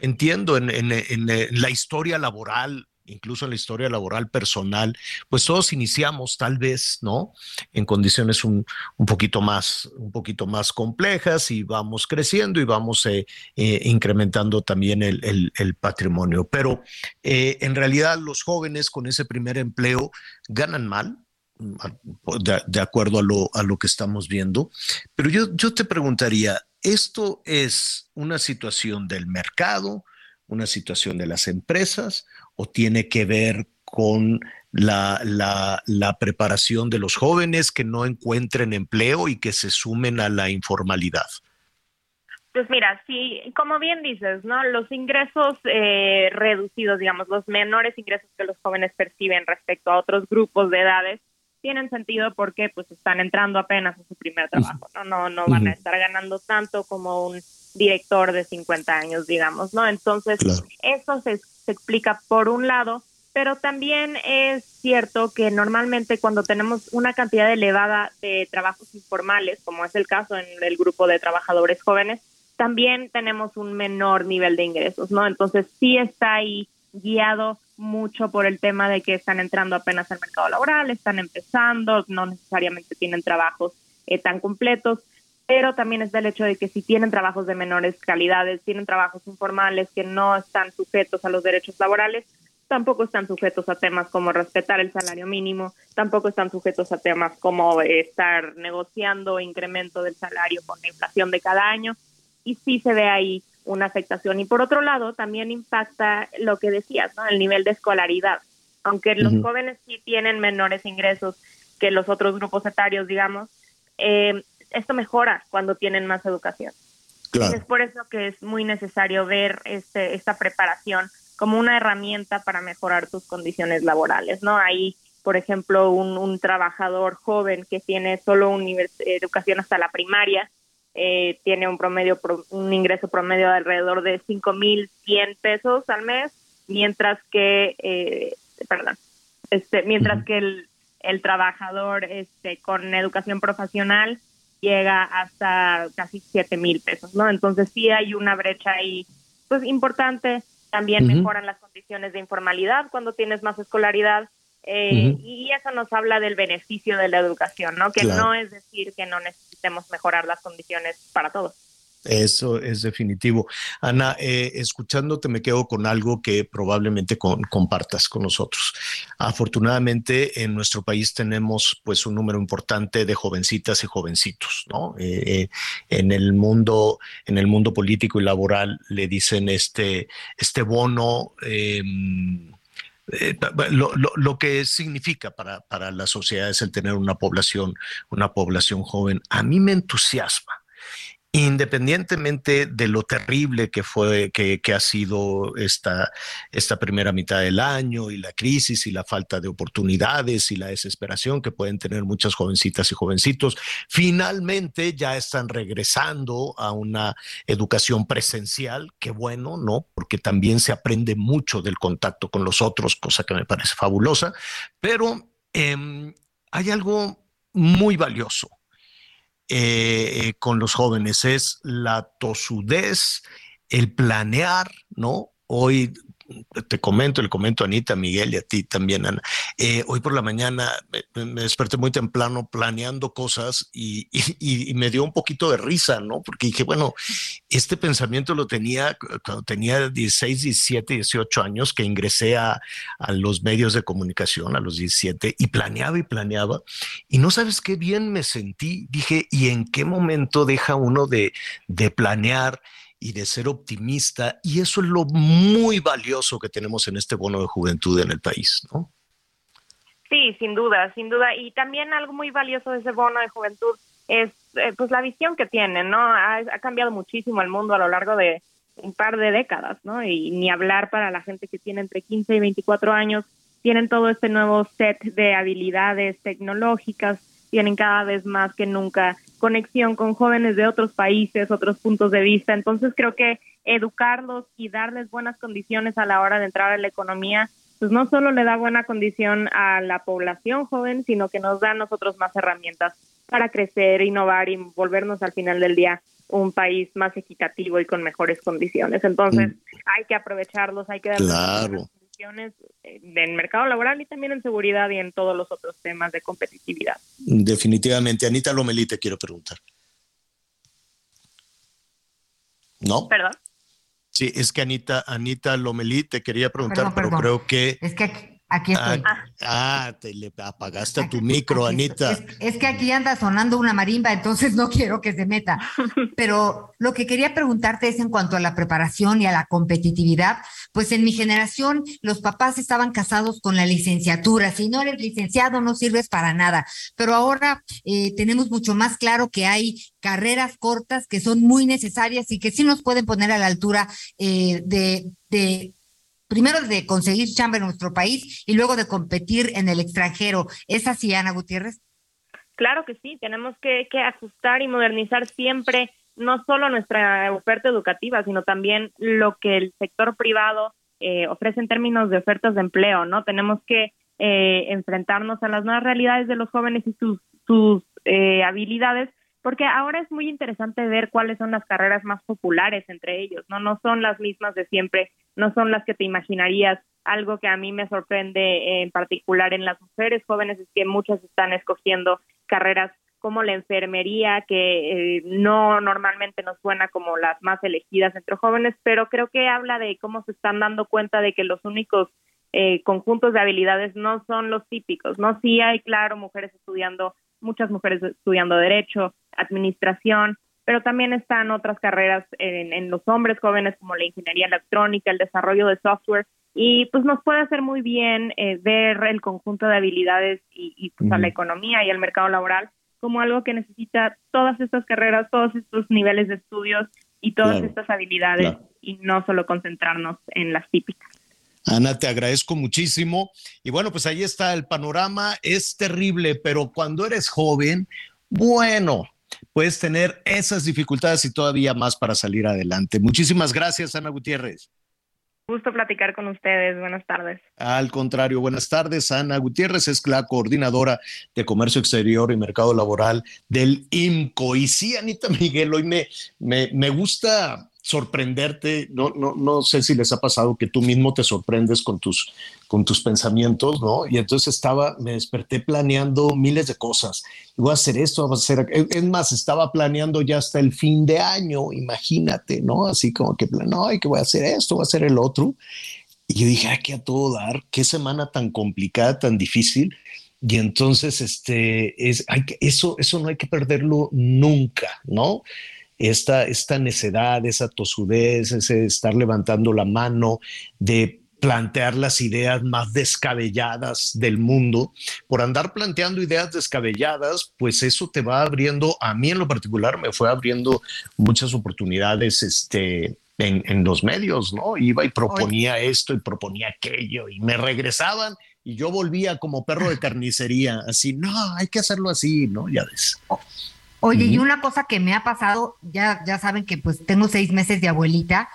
entiendo en, en la historia laboral incluso en la historia laboral personal, pues todos iniciamos tal vez, ¿no? En condiciones un, poquito, más, un poquito más complejas y vamos creciendo y vamos eh, eh, incrementando también el, patrimonio. Pero eh, en realidad los jóvenes con ese primer empleo ganan mal, de, acuerdo a lo, a lo que estamos viendo. Pero yo, yo te preguntaría, ¿esto es una situación del mercado, una situación de las empresas o tiene que ver con la, la, preparación de los jóvenes que no encuentren empleo y que se sumen a la informalidad? Pues mira, sí, como bien dices, ¿no? Los ingresos eh, reducidos, digamos, los menores ingresos que los jóvenes perciben respecto a otros grupos de edades, tienen sentido porque pues están entrando apenas a su primer trabajo, ¿no? No, no van a estar ganando tanto como un director de 50 años, digamos, ¿no? Entonces, eso se, se explica por un lado, pero también es cierto que normalmente cuando tenemos una cantidad elevada de trabajos informales, como es el caso en el grupo de trabajadores jóvenes, también tenemos un menor nivel de ingresos, ¿no? Entonces sí está ahí guiado mucho por el tema de que están entrando apenas al mercado laboral, están empezando, no necesariamente tienen trabajos eh, tan completos pero también es del hecho de que si tienen trabajos de menores calidades, tienen trabajos informales que no están sujetos a los derechos laborales, tampoco están sujetos a temas como respetar el salario mínimo, tampoco están sujetos a temas como estar negociando incremento del salario con la inflación de cada año, y sí se ve ahí una afectación. Y por otro lado, también impacta lo que decías, ¿no? El nivel de escolaridad. Aunque los jóvenes sí tienen menores ingresos que los otros grupos etarios, digamos, eh, esto mejora cuando tienen más educación. Es por eso que es muy necesario ver este, esta preparación como una herramienta para mejorar tus condiciones laborales, ¿no? Ahí, por ejemplo, un, trabajador joven que tiene solo una educación hasta la primaria, eh, tiene un promedio, un ingreso promedio de alrededor de 5.100 pesos al mes, mientras que, eh, perdón, este, mientras que el, el trabajador este, con educación profesional llega hasta casi 7 mil pesos, ¿no? Entonces sí hay una brecha ahí, pues importante. También mejoran las condiciones de informalidad cuando tienes más escolaridad. Eh, Y eso nos habla del beneficio de la educación, ¿no? Que no es decir que no necesitemos mejorar las condiciones para todos. Eso es definitivo. Ana, eh, escuchándote me quedo con algo que probablemente compartas con nosotros. Afortunadamente en nuestro país tenemos pues un número importante de jovencitas y jovencitos, ¿no? Eh, eh, en el mundo, en el mundo político y laboral le dicen este, este bono. Em, lo, lo, que significa para, para la sociedad es el tener una población, una población joven. A mí me entusiasma independientemente de lo terrible que fue, que, ha sido esta, esta primera mitad del año y la crisis y la falta de oportunidades y la desesperación que pueden tener muchas jovencitas y jovencitos, finalmente ya están regresando a una educación presencial, qué bueno, ¿no? Porque también se aprende mucho del contacto con los otros, cosa que me parece fabulosa, pero em, hay algo muy valioso eh, con los jóvenes, es la tosudez, el planear, ¿no? Hoy te comento, le comento a Anita, Miguel y a ti también, Ana. Eh, hoy por la mañana me, desperté muy temprano planeando cosas y, me dio un poquito de risa, ¿no? Porque dije, bueno, este pensamiento lo tenía cuando tenía 16, 17, 18 años, que ingresé a, a los medios de comunicación a los 17 y planeaba y planeaba. Y no sabes qué bien me sentí. Dije, ¿y en qué momento deja uno de, de planear? Y de ser optimista. Y eso es lo muy valioso que tenemos en este bono de juventud en el país, ¿no? Sí, sin duda, sin duda. Y también algo muy valioso de ese bono de juventud es eh, pues la visión que tienen, ¿no? Ha, cambiado muchísimo el mundo a lo largo de un par de décadas, ¿no? Y ni hablar para la gente que tiene entre 15 y 24 años, tienen todo este nuevo set de habilidades tecnológicas, tienen cada vez más que nunca conexión con jóvenes de otros países, otros puntos de vista. Entonces creo que educarlos y darles buenas condiciones a la hora de entrar a la economía, pues no solo le da buena condición a la población joven, sino que nos da a nosotros más herramientas para crecer, innovar y volvernos al final del día un país más equitativo y con mejores condiciones. Entonces mm. hay que aprovecharlos, hay que darles claro. Eh, en mercado laboral y también en seguridad y en todos los otros temas de competitividad. Definitivamente. Anita Lomelí te quiero preguntar. ¿No? Perdón. Sí, es que Anita, Anita Lomelí te quería preguntar, pero creo que... Es que Aquí estoy. Ah, ah, te le apagaste tu micro, Anita. Es, que aquí anda sonando una marimba, entonces no quiero que se meta. Pero lo que quería preguntarte es en cuanto a la preparación y a la competitividad. Pues en mi generación los papás estaban casados con la licenciatura. Si no eres licenciado no sirves para nada. Pero ahora eh, tenemos mucho más claro que hay carreras cortas que son muy necesarias y que sí nos pueden poner a la altura eh, de, de primero de conseguir chamba en nuestro país y luego de competir en el extranjero. ¿Es así, Ana Gutiérrez? Claro que sí, tenemos que, ajustar y modernizar siempre no solo nuestra oferta educativa, sino también lo que el sector privado eh, ofrece en términos de ofertas de empleo, ¿no? Tenemos que eh, enfrentarnos a las nuevas realidades de los jóvenes y sus, sus eh, habilidades porque ahora es muy interesante ver cuáles son las carreras más populares entre ellos, ¿no? No son las mismas de siempre, no son las que te imaginarías. Algo que a mí me sorprende en particular en las mujeres jóvenes es que muchas están escogiendo carreras como la enfermería, que eh, no normalmente nos suena como las más elegidas entre jóvenes, pero creo que habla de cómo se están dando cuenta de que los únicos eh, conjuntos de habilidades no son los típicos, ¿no? Sí hay, claro, mujeres estudiando muchas mujeres estudiando derecho, administración, pero también están otras carreras en, los hombres jóvenes como la ingeniería electrónica, el desarrollo de software y pues nos puede hacer muy bien eh, ver el conjunto de habilidades y, pues, a la economía y al mercado laboral como algo que necesita todas estas carreras, todos estos niveles de estudios y todas estas habilidades y no solo concentrarnos en las típicas. Ana, te agradezco muchísimo. Y bueno, pues ahí está el panorama. Es terrible, pero cuando eres joven, bueno, puedes tener esas dificultades y todavía más para salir adelante. Muchísimas gracias, Ana Gutiérrez. Gusto platicar con ustedes. Buenas tardes. Al contrario, buenas tardes. Ana Gutiérrez es la coordinadora de Comercio Exterior y Mercado Laboral del IMCO. Y sí, Anita Miguel, hoy me, me, me gusta sorprenderte, no, no, no sé si les ha pasado que tú mismo te sorprendes con tus, con tus pensamientos, ¿no? Y entonces estaba, me desperté planeando miles de cosas. Voy a hacer esto, voy a hacer, es más, estaba planeando ya hasta el fin de año, imagínate, ¿no? Así como que, no, que voy a hacer esto, voy a hacer el otro. Y yo dije, aquí a todo dar, qué semana tan complicada, tan difícil. Y entonces, este, es, hay que, eso, eso no hay que perderlo nunca, ¿no? Esta, esta necedad, esa tosudez, ese estar levantando la mano, de plantear las ideas más descabelladas del mundo. Por andar planteando ideas descabelladas, pues eso te va abriendo, a mí en lo particular me fue abriendo muchas oportunidades este, en, en los medios, ¿no? Iba y proponía esto y proponía aquello y me regresaban y yo volvía como perro de carnicería, así, no, hay que hacerlo así, ¿no? Ya ves. Oye, y una cosa que me ha pasado, ya, ya saben que pues tengo seis meses de abuelita,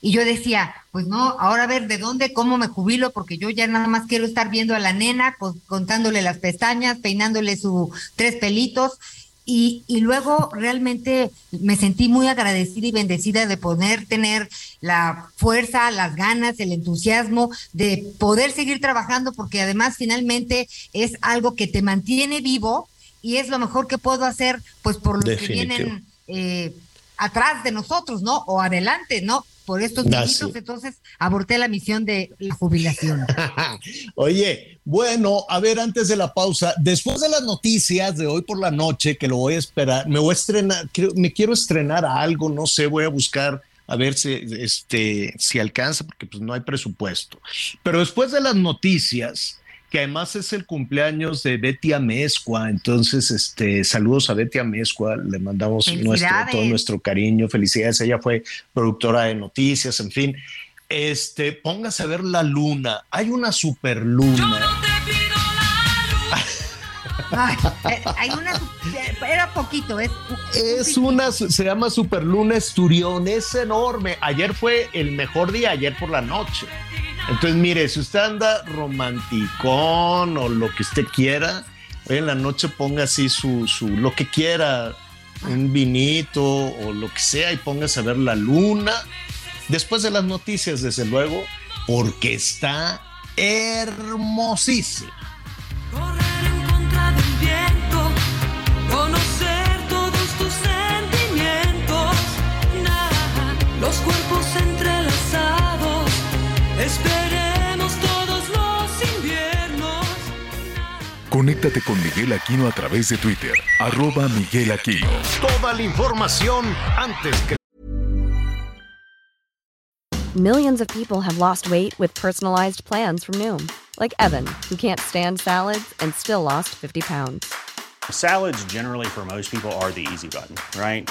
y yo decía, pues no, ahora a ver de dónde, cómo me jubilo, porque yo ya nada más quiero estar viendo a la nena, contándole las pestañas, peinándole sus tres pelitos. Y, y, luego realmente me sentí muy agradecida y bendecida de poder tener la fuerza, las ganas, el entusiasmo de poder seguir trabajando, porque además finalmente es algo que te mantiene vivo y es lo mejor que puedo hacer, pues por los que vienen eh, atrás de nosotros, ¿no? O adelante, ¿no? Por estos minutos, entonces aborté la misión de la jubilación. Oye, bueno, a ver, antes de la pausa, después de las noticias de hoy por la noche, que lo voy a esperar, me voy a estrenar, me quiero estrenar a algo, no sé, voy a buscar a ver si, este, si alcanza, porque pues no hay presupuesto. Pero después de las noticias, que además es el cumpleaños de Betty Amezcua. Entonces, este, saludos a Betty Amezcua, le mandamos nuestro, todo nuestro cariño, felicidades. Ella fue productora de noticias, en fin. Este, póngase a ver la luna. Hay una super luna. Eh, hay una, era poquito, es, es una, se llama Superluna Esturión, es enorme. Ayer fue el mejor día, ayer por la noche. Entonces, mire, si usted anda romanticón o lo que usted quiera, hoy en la noche ponga así su, su, lo que quiera, un vinito o lo que sea, y póngase a ver la luna. Después de las noticias, desde luego, porque está hermosísima. Correr en contra del viento, conocer todos tus sentimientos, los cuerpos entrelazados, esperemos todos los inviernos. Conéctate con Miguel Aquino a través de Twitter, arroba Miguel Aquino. Toda la información antes que Millions of people have lost weight with personalized plans from Noom, like Evan, who can't stand salads and still lost 50 pounds. Salads, generally, for most people, are the easy button, right?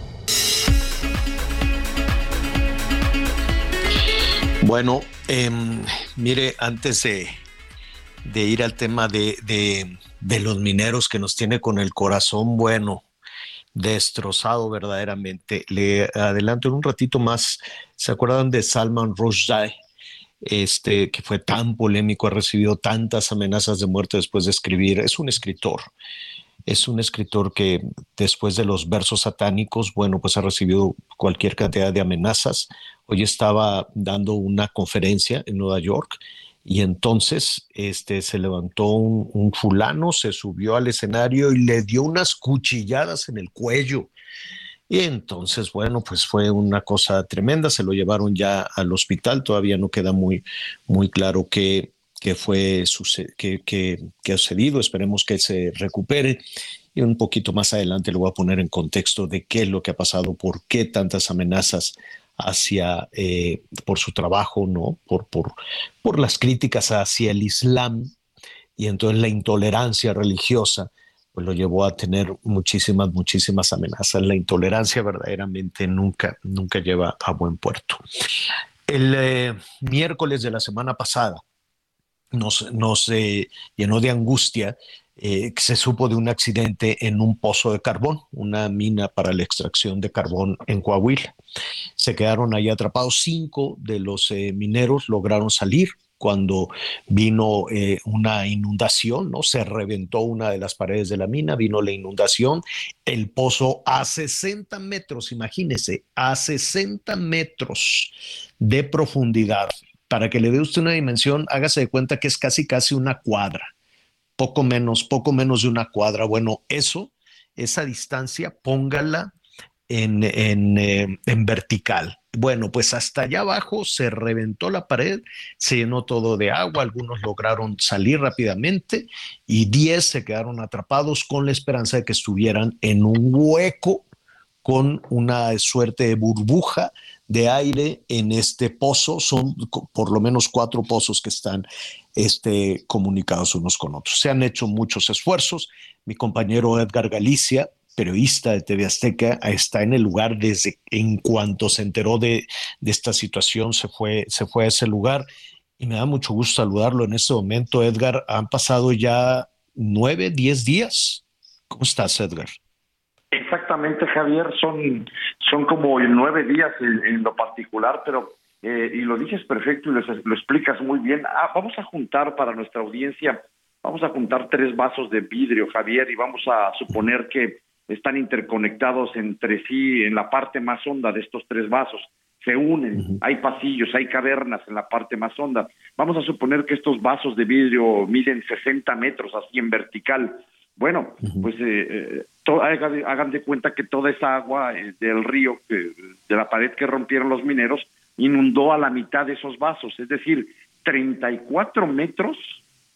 Bueno, em, mire, antes de, ir al tema de, de, de, los mineros que nos tiene con el corazón bueno, destrozado verdaderamente, le adelanto en un ratito más. ¿Se acuerdan de Salman Rushdie? Este, que fue tan polémico, ha recibido tantas amenazas de muerte después de escribir. Es un escritor, es un escritor que después de los versos satánicos, bueno, pues ha recibido cualquier cantidad de amenazas. Hoy estaba dando una conferencia en Nueva York y entonces este, se levantó un, fulano, se subió al escenario y le dio unas cuchilladas en el cuello. Y entonces, bueno, pues fue una cosa tremenda, se lo llevaron ya al hospital, todavía no queda muy, muy claro qué, qué fue qué, qué, qué ha sucedido, esperemos que se recupere. Y un poquito más adelante lo voy a poner en contexto de qué es lo que ha pasado, por qué tantas amenazas hacia, eh, por su trabajo, ¿no? Por, por, por las críticas hacia el Islam y entonces la intolerancia religiosa pues lo llevó a tener muchísimas, muchísimas amenazas. La intolerancia verdaderamente nunca, nunca lleva a buen puerto. El eh, miércoles de la semana pasada nos, nos eh, llenó de angustia eh, se supo de un accidente en un pozo de carbón, una mina para la extracción de carbón en Coahuila. Se quedaron ahí atrapados. Cinco de los eh, mineros lograron salir cuando vino eh, una inundación, ¿no? Se reventó una de las paredes de la mina, vino la inundación, el pozo a 60 metros, imagínese, a 60 metros de profundidad. Para que le dé usted una dimensión, hágase de cuenta que es casi casi una cuadra, poco menos, poco menos de una cuadra. Bueno, eso, esa distancia, póngala en, en, eh, en vertical bueno, pues hasta allá abajo se reventó la pared, se llenó todo de agua, algunos lograron salir rápidamente y 10 se quedaron atrapados con la esperanza de que estuvieran en un hueco con una suerte de burbuja de aire en este pozo. Son por lo menos cuatro pozos que están este, comunicados unos con otros. Se han hecho muchos esfuerzos. Mi compañero Edgar Galicia periodista de TV Azteca, está en el lugar desde en cuanto se enteró de, de esta situación, se fue, se fue a ese lugar y me da mucho gusto saludarlo en este momento, Edgar. Han pasado ya nueve, diez días. ¿Cómo estás, Edgar? Exactamente, Javier, son, son como nueve días en, lo particular, pero, eh, y lo dices perfecto y lo, explicas muy bien. Ah, vamos a juntar para nuestra audiencia, vamos a juntar tres vasos de vidrio, Javier, y vamos a suponer que están interconectados entre sí en la parte más honda de estos tres vasos se unen, hay pasillos, hay cavernas en la parte más honda. Vamos a suponer que estos vasos de vidrio miden 60 metros así en vertical. Bueno, pues eh, eh hagan, de cuenta que toda esa agua eh, del río, de la pared que rompieron los mineros, inundó a la mitad de esos vasos, es decir, 34 metros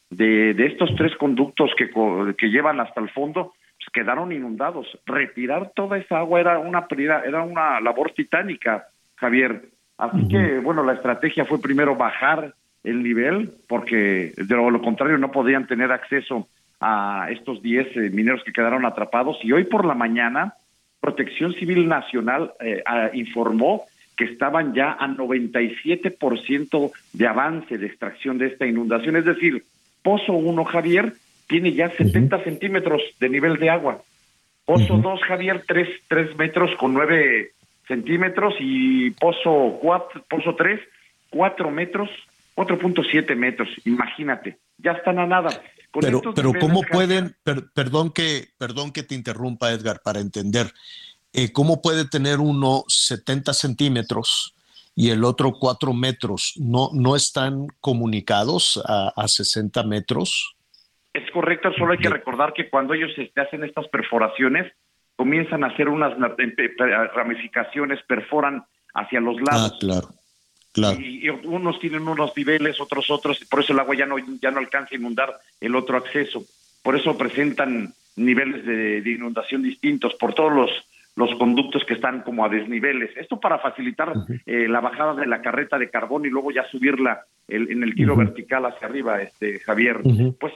de, de estos tres conductos que, que llevan hasta el fondo pues quedaron inundados. Retirar toda esa agua era una, era una labor titánica Javier. Así que, bueno, la estrategia fue primero bajar el nivel, porque de lo, contrario no podían tener acceso a estos 10 eh, mineros que quedaron atrapados. Y hoy por la mañana, Protección Civil Nacional eh, informó que estaban ya a 97% de avance de extracción de esta inundación. Es decir, Pozo 1, Javier, tiene ya 70 centímetros de nivel de agua. Pozo 2, Javier, 3, 3 metros con 9 centímetros y pozo 4, pozo 3, 4 metros, 4.7 metros, imagínate, ya están a nada. Pero, pero ¿cómo pueden, perdón, que, perdón que te interrumpa Edgar, para entender, eh, ¿cómo puede tener uno 70 centímetros y el otro 4 metros? ¿No, no están comunicados a, a 60 metros? Es correcto, solo hay que recordar que cuando ellos hacen estas perforaciones, comienzan a hacer unas ramificaciones, perforan hacia los lados. Ah, claro. Claro. Y, unos tienen unos niveles, otros otros, por eso el agua ya no, ya no alcanza a inundar el otro acceso. Por eso presentan niveles de, inundación distintos por todos los, los conductos que están como a desniveles. Esto para facilitar eh, la bajada de la carreta de carbón y luego ya subirla en el tiro vertical hacia arriba, este Javier. Pues,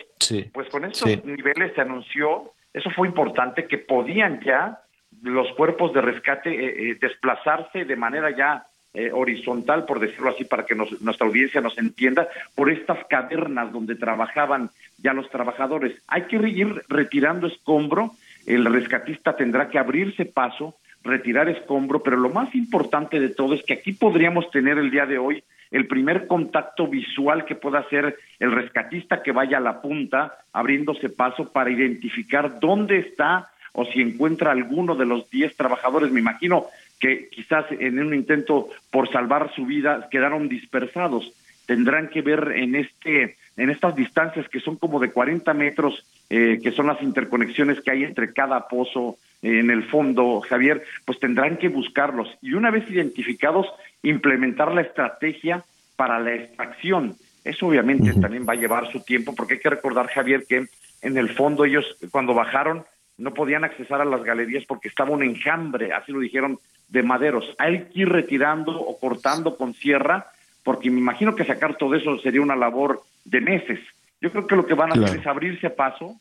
pues con estos niveles se anunció eso fue importante, que podían ya los cuerpos de rescate eh, eh, desplazarse de manera ya eh, horizontal, por decirlo así, para que nuestra audiencia nos entienda, por estas cavernas donde trabajaban ya los trabajadores. Hay que ir retirando escombro, el rescatista tendrá que abrirse paso, retirar escombro, pero lo más importante de todo es que aquí podríamos tener el día de hoy el primer contacto visual que pueda hacer el rescatista que vaya a la punta, abriéndose paso para identificar dónde está o si encuentra alguno de los 10 trabajadores. Me imagino que quizás en un intento por salvar su vida quedaron dispersados. Tendrán que ver en este en estas distancias que son como de 40 metros, eh, que son las interconexiones que hay entre cada pozo eh, en el fondo, Javier, pues tendrán que buscarlos. Y una vez identificados, implementar la estrategia para la extracción. Eso obviamente también va a llevar su tiempo porque hay que recordar, Javier, que en el fondo ellos cuando bajaron no podían accesar a las galerías porque estaba un enjambre, así lo dijeron, de maderos. Hay que ir retirando o cortando con sierra porque me imagino que sacar todo eso sería una labor de meses. Yo creo que lo que van a hacer es abrirse paso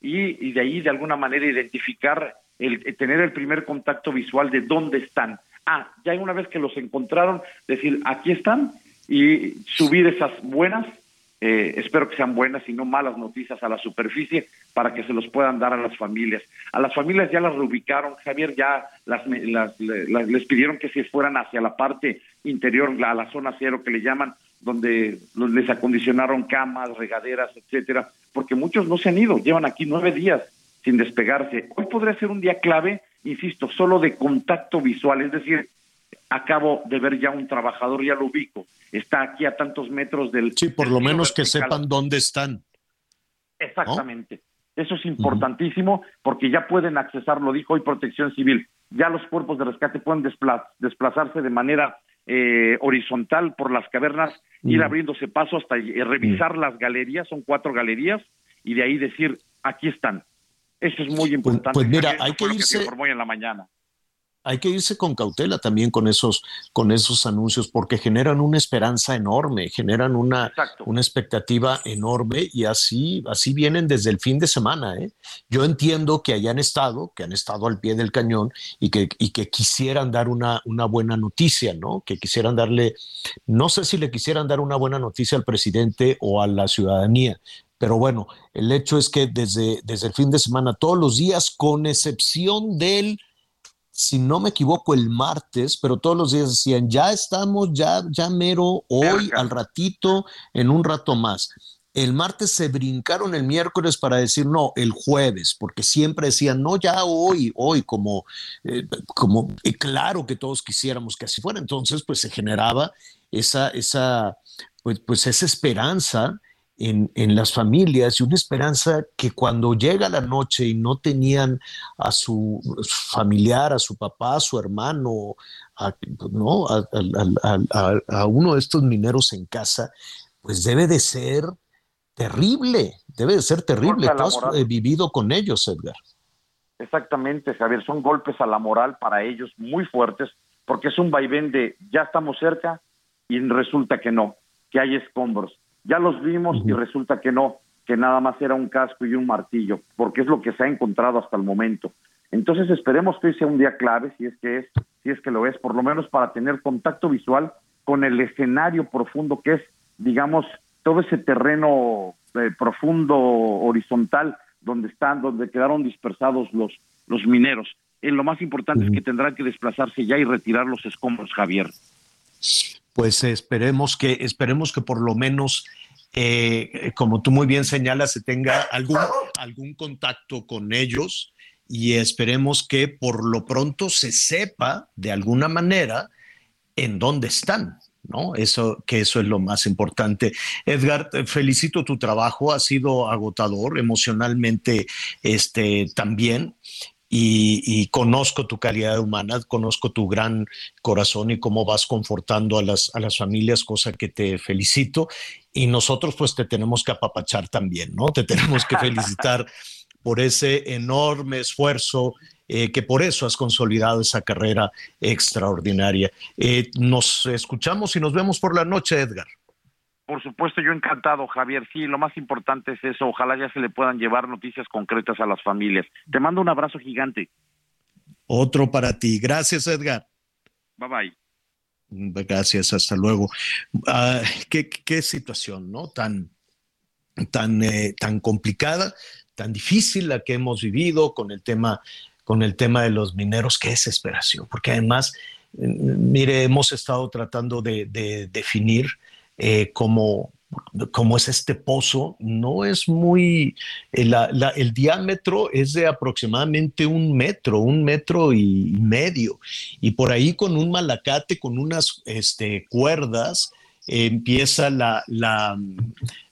y, y, de ahí de alguna manera identificar, el, tener el primer contacto visual de dónde están ah, ya una vez que los encontraron, decir, aquí están y subir esas buenas, eh, espero que sean buenas y no malas noticias a la superficie para que se los puedan dar a las familias. A las familias ya las reubicaron, Javier, ya las, les pidieron que se fueran hacia la parte interior, a la zona cero que le llaman, donde les acondicionaron camas, regaderas, etcétera, porque muchos no se han ido, llevan aquí nueve días sin despegarse. Hoy podría ser un día clave insisto, solo de contacto visual, es decir, acabo de ver ya un trabajador, ya lo ubico, está aquí a tantos metros del... Sí, por lo menos que sepan dónde están. Exactamente. Eso es importantísimo porque ya pueden accesar, lo dijo hoy Protección Civil, ya los cuerpos de rescate pueden desplazarse de manera eh, horizontal por las cavernas, ir abriéndose paso hasta eh, revisar las galerías, son cuatro galerías, y de ahí decir, aquí están. Eso es muy pues, importante. Pues, mira, hay que irse. en la mañana. Hay que irse con cautela también con esos, con esos anuncios porque generan una esperanza enorme, generan una, una expectativa enorme y así, así vienen desde el fin de semana. ¿eh? Yo entiendo que hayan estado, que han estado al pie del cañón y que, y que quisieran dar una, una buena noticia, ¿no? Que quisieran darle, no sé si le quisieran dar una buena noticia al presidente o a la ciudadanía, pero bueno, el hecho es que desde, desde el fin de semana, todos los días, con excepción del si no me equivoco, el martes, pero todos los días decían, ya estamos, ya, ya mero, hoy, al ratito, en un rato más. El martes se brincaron el miércoles para decir no, el jueves, porque siempre decían no, ya hoy, hoy, como, eh, como eh, claro que todos quisiéramos que así fuera. Entonces, pues se generaba esa, esa, pues, pues esa esperanza en, las familias y una esperanza que cuando llega la noche y no tenían a su, familiar, a su papá, a su hermano, a, ¿no? A, uno de estos mineros en casa, pues debe de ser terrible, debe de ser terrible. Tú has eh, vivido con ellos, Edgar. Exactamente, Javier, son golpes a la moral para ellos muy fuertes, porque es un vaivén de ya estamos cerca y resulta que no, que hay escombros ya los vimos y resulta que no, que nada más era un casco y un martillo, porque es lo que se ha encontrado hasta el momento. Entonces esperemos que hoy sea un día clave, si es que es, si es que lo es, por lo menos para tener contacto visual con el escenario profundo que es, digamos, todo ese terreno eh, profundo, horizontal, donde están, donde quedaron dispersados los, los mineros. Eh, lo más importante es que tendrán que desplazarse ya y retirar los escombros, Javier pues esperemos que, esperemos que por lo menos, eh, como tú muy bien señalas, se tenga algún, algún contacto con ellos y esperemos que por lo pronto se sepa de alguna manera en dónde están. ¿No? Eso, que eso es lo más importante. Edgar, felicito tu trabajo, ha sido agotador emocionalmente este, también y, conozco tu calidad humana, conozco tu gran corazón y cómo vas confortando a las, a las familias, cosa que te felicito. Y nosotros pues te tenemos que apapachar también, ¿no? Te tenemos que felicitar por ese enorme esfuerzo eh, que por eso has consolidado esa carrera extraordinaria. Eh, nos escuchamos y nos vemos por la noche, Edgar. Por supuesto, yo encantado, Javier. Sí, lo más importante es eso. Ojalá ya se le puedan llevar noticias concretas a las familias. Te mando un abrazo gigante. Otro para ti. Gracias, Edgar. Bye bye. Gracias, hasta luego. Ah, ¿qué, qué, situación, ¿no? Tan, tan, eh, tan complicada, tan difícil la que hemos vivido con el tema, con el tema de los mineros. Qué desesperación, porque además, mire, hemos estado tratando de, de definir eh, como, es este pozo, no es muy, el, el, diámetro es de aproximadamente un metro, un metro y medio, y por ahí con un malacate, con unas este, cuerdas, empieza la, la,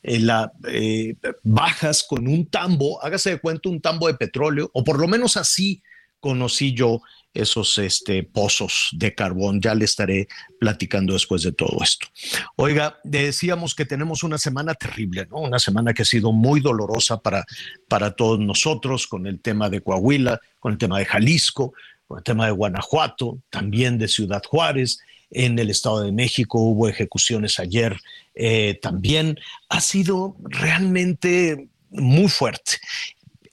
eh, la eh, bajas con un tambo, hágase de cuenta un tambo de petróleo, o por lo menos así conocí yo esos este, pozos de carbón. Ya le estaré platicando después de todo esto. Oiga, decíamos que tenemos una semana terrible, ¿no? Una semana que ha sido muy dolorosa para, para todos nosotros con el tema de Coahuila, con el tema de Jalisco, con el tema de Guanajuato, también de Ciudad Juárez. En el Estado de México hubo ejecuciones ayer eh, también. Ha sido realmente muy fuerte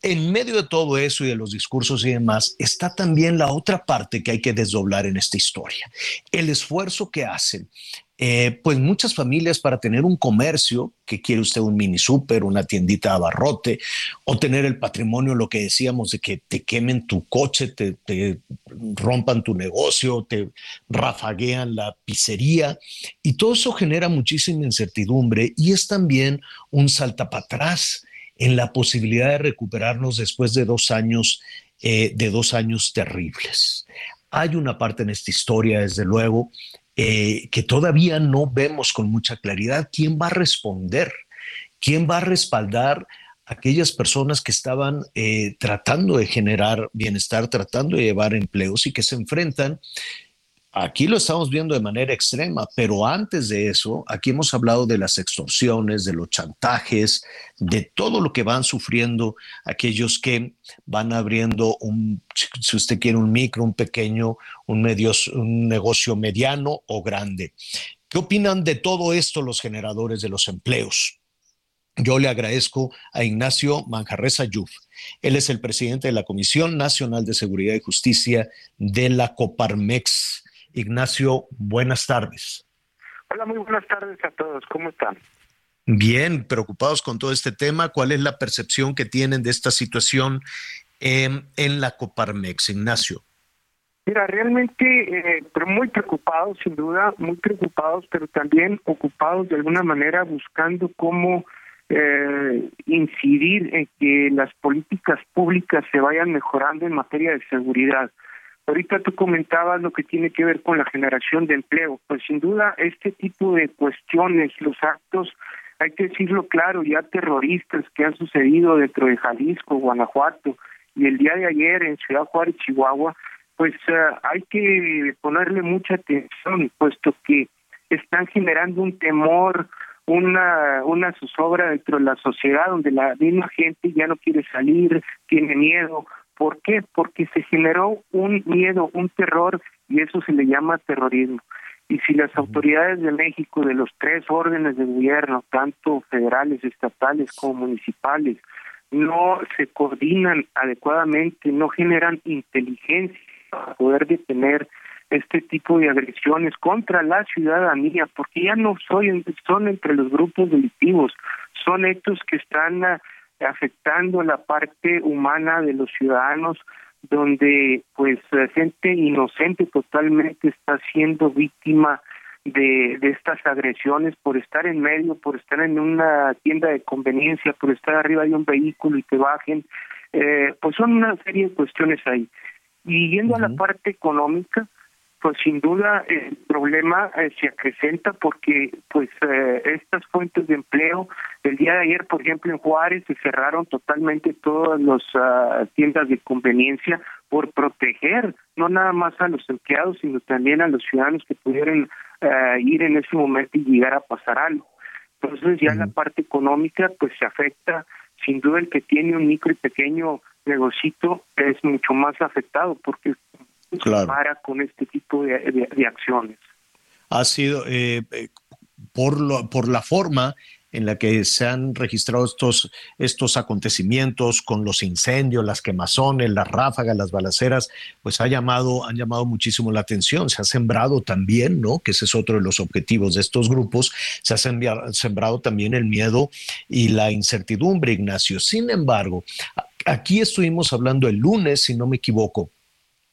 en medio de todo eso y de los discursos y demás, está también la otra parte que hay que desdoblar en esta historia. El esfuerzo que hacen eh, pues muchas familias para tener un comercio, que quiere usted un mini súper, una tiendita de abarrote, o tener el patrimonio, lo que decíamos de que te quemen tu coche, te rompan tu negocio, te rafaguean la pizzería, y todo eso genera muchísima incertidumbre y es también un salta para atrás en la posibilidad de recuperarnos después de dos años, eh, de dos años terribles. Hay una parte en esta historia, desde luego, eh, que todavía no vemos con mucha claridad quién va a responder, quién va a respaldar aquellas personas que estaban eh, tratando de generar bienestar, tratando de llevar empleos y que se enfrentan Aquí lo estamos viendo de manera extrema, pero antes de eso, aquí hemos hablado de las extorsiones, de los chantajes, de todo lo que van sufriendo aquellos que van abriendo un, si usted quiere, un micro, un pequeño, un, medio, un negocio mediano o grande. ¿Qué opinan de todo esto los generadores de los empleos? Yo le agradezco a Ignacio Manjarreza Yuf. Él es el presidente de la Comisión Nacional de Seguridad y Justicia de la Coparmex. Ignacio, buenas tardes. Hola, muy buenas tardes a todos. ¿Cómo están? Bien, preocupados con todo este tema. ¿Cuál es la percepción que tienen de esta situación en, en la Coparmex, Ignacio? Mira, realmente, eh, pero muy preocupados, sin duda, muy preocupados, pero también ocupados de alguna manera buscando cómo eh, incidir en que las políticas públicas se vayan mejorando en materia de seguridad. Ahorita tú comentabas lo que tiene que ver con la generación de empleo. Pues sin duda este tipo de cuestiones, los actos, hay que decirlo claro, ya terroristas que han sucedido dentro de Jalisco, Guanajuato y el día de ayer en Ciudad Juárez, Chihuahua, pues eh, hay que ponerle mucha atención, puesto que están generando un temor, una, una zozobra dentro de la sociedad donde la misma gente ya no quiere salir, tiene miedo, ¿Por qué? Porque se generó un miedo, un terror, y eso se le llama terrorismo. Y si las autoridades de México, de los tres órdenes de gobierno, tanto federales, estatales como municipales, no se coordinan adecuadamente, no generan inteligencia para poder detener este tipo de agresiones contra la ciudadanía, porque ya no soy, son entre los grupos delictivos, son hechos que están afectando la parte humana de los ciudadanos donde pues gente inocente totalmente está siendo víctima de, de estas agresiones por estar en medio, por estar en una tienda de conveniencia, por estar arriba de un vehículo y que bajen, eh, pues son una serie de cuestiones ahí. Y yendo a la parte económica, pues sin duda el problema eh, se acrecenta porque pues eh, estas fuentes de empleo el día de ayer por ejemplo en Juárez se cerraron totalmente todas las ah, tiendas de conveniencia por proteger no nada más a los empleados sino también a los ciudadanos que pudieran ah, ir en ese momento y llegar a pasar algo. Entonces ya la parte económica pues se afecta. Sin duda el que tiene un micro y pequeño negocito es mucho más afectado porque claro. para con este tipo de, de, acciones. Ha sido eh, eh, por, lo, por la forma en la que se han registrado estos, estos acontecimientos con los incendios, las quemazones, las ráfagas, las balaceras, pues ha llamado, han llamado muchísimo la atención. Se ha sembrado también, ¿no? Que ese es otro de los objetivos de estos grupos, se ha sembrado también el miedo y la incertidumbre, Ignacio. Sin embargo, aquí estuvimos hablando el lunes, si no me equivoco,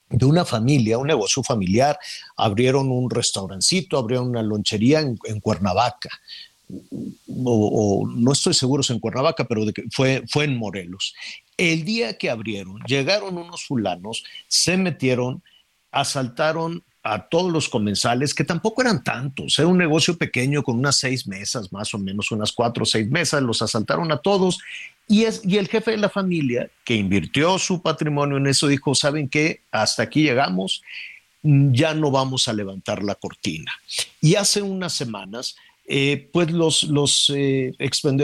de una familia, un negocio familiar, abrieron un restaurancito, abrieron una lonchería en, Cuernavaca. O, no estoy seguro si en Cuernavaca, pero de que fue, fue en Morelos. El día que abrieron, llegaron unos fulanos, se metieron, asaltaron a todos los comensales, que tampoco eran tantos, era un negocio pequeño con unas seis mesas, más o menos unas cuatro o seis mesas, los asaltaron a todos y, es, y el jefe de la familia, que invirtió su patrimonio en eso, dijo, ¿saben qué? Hasta aquí llegamos, ya no vamos a levantar la cortina. Y hace unas semanas, eh, pues los, los, eh,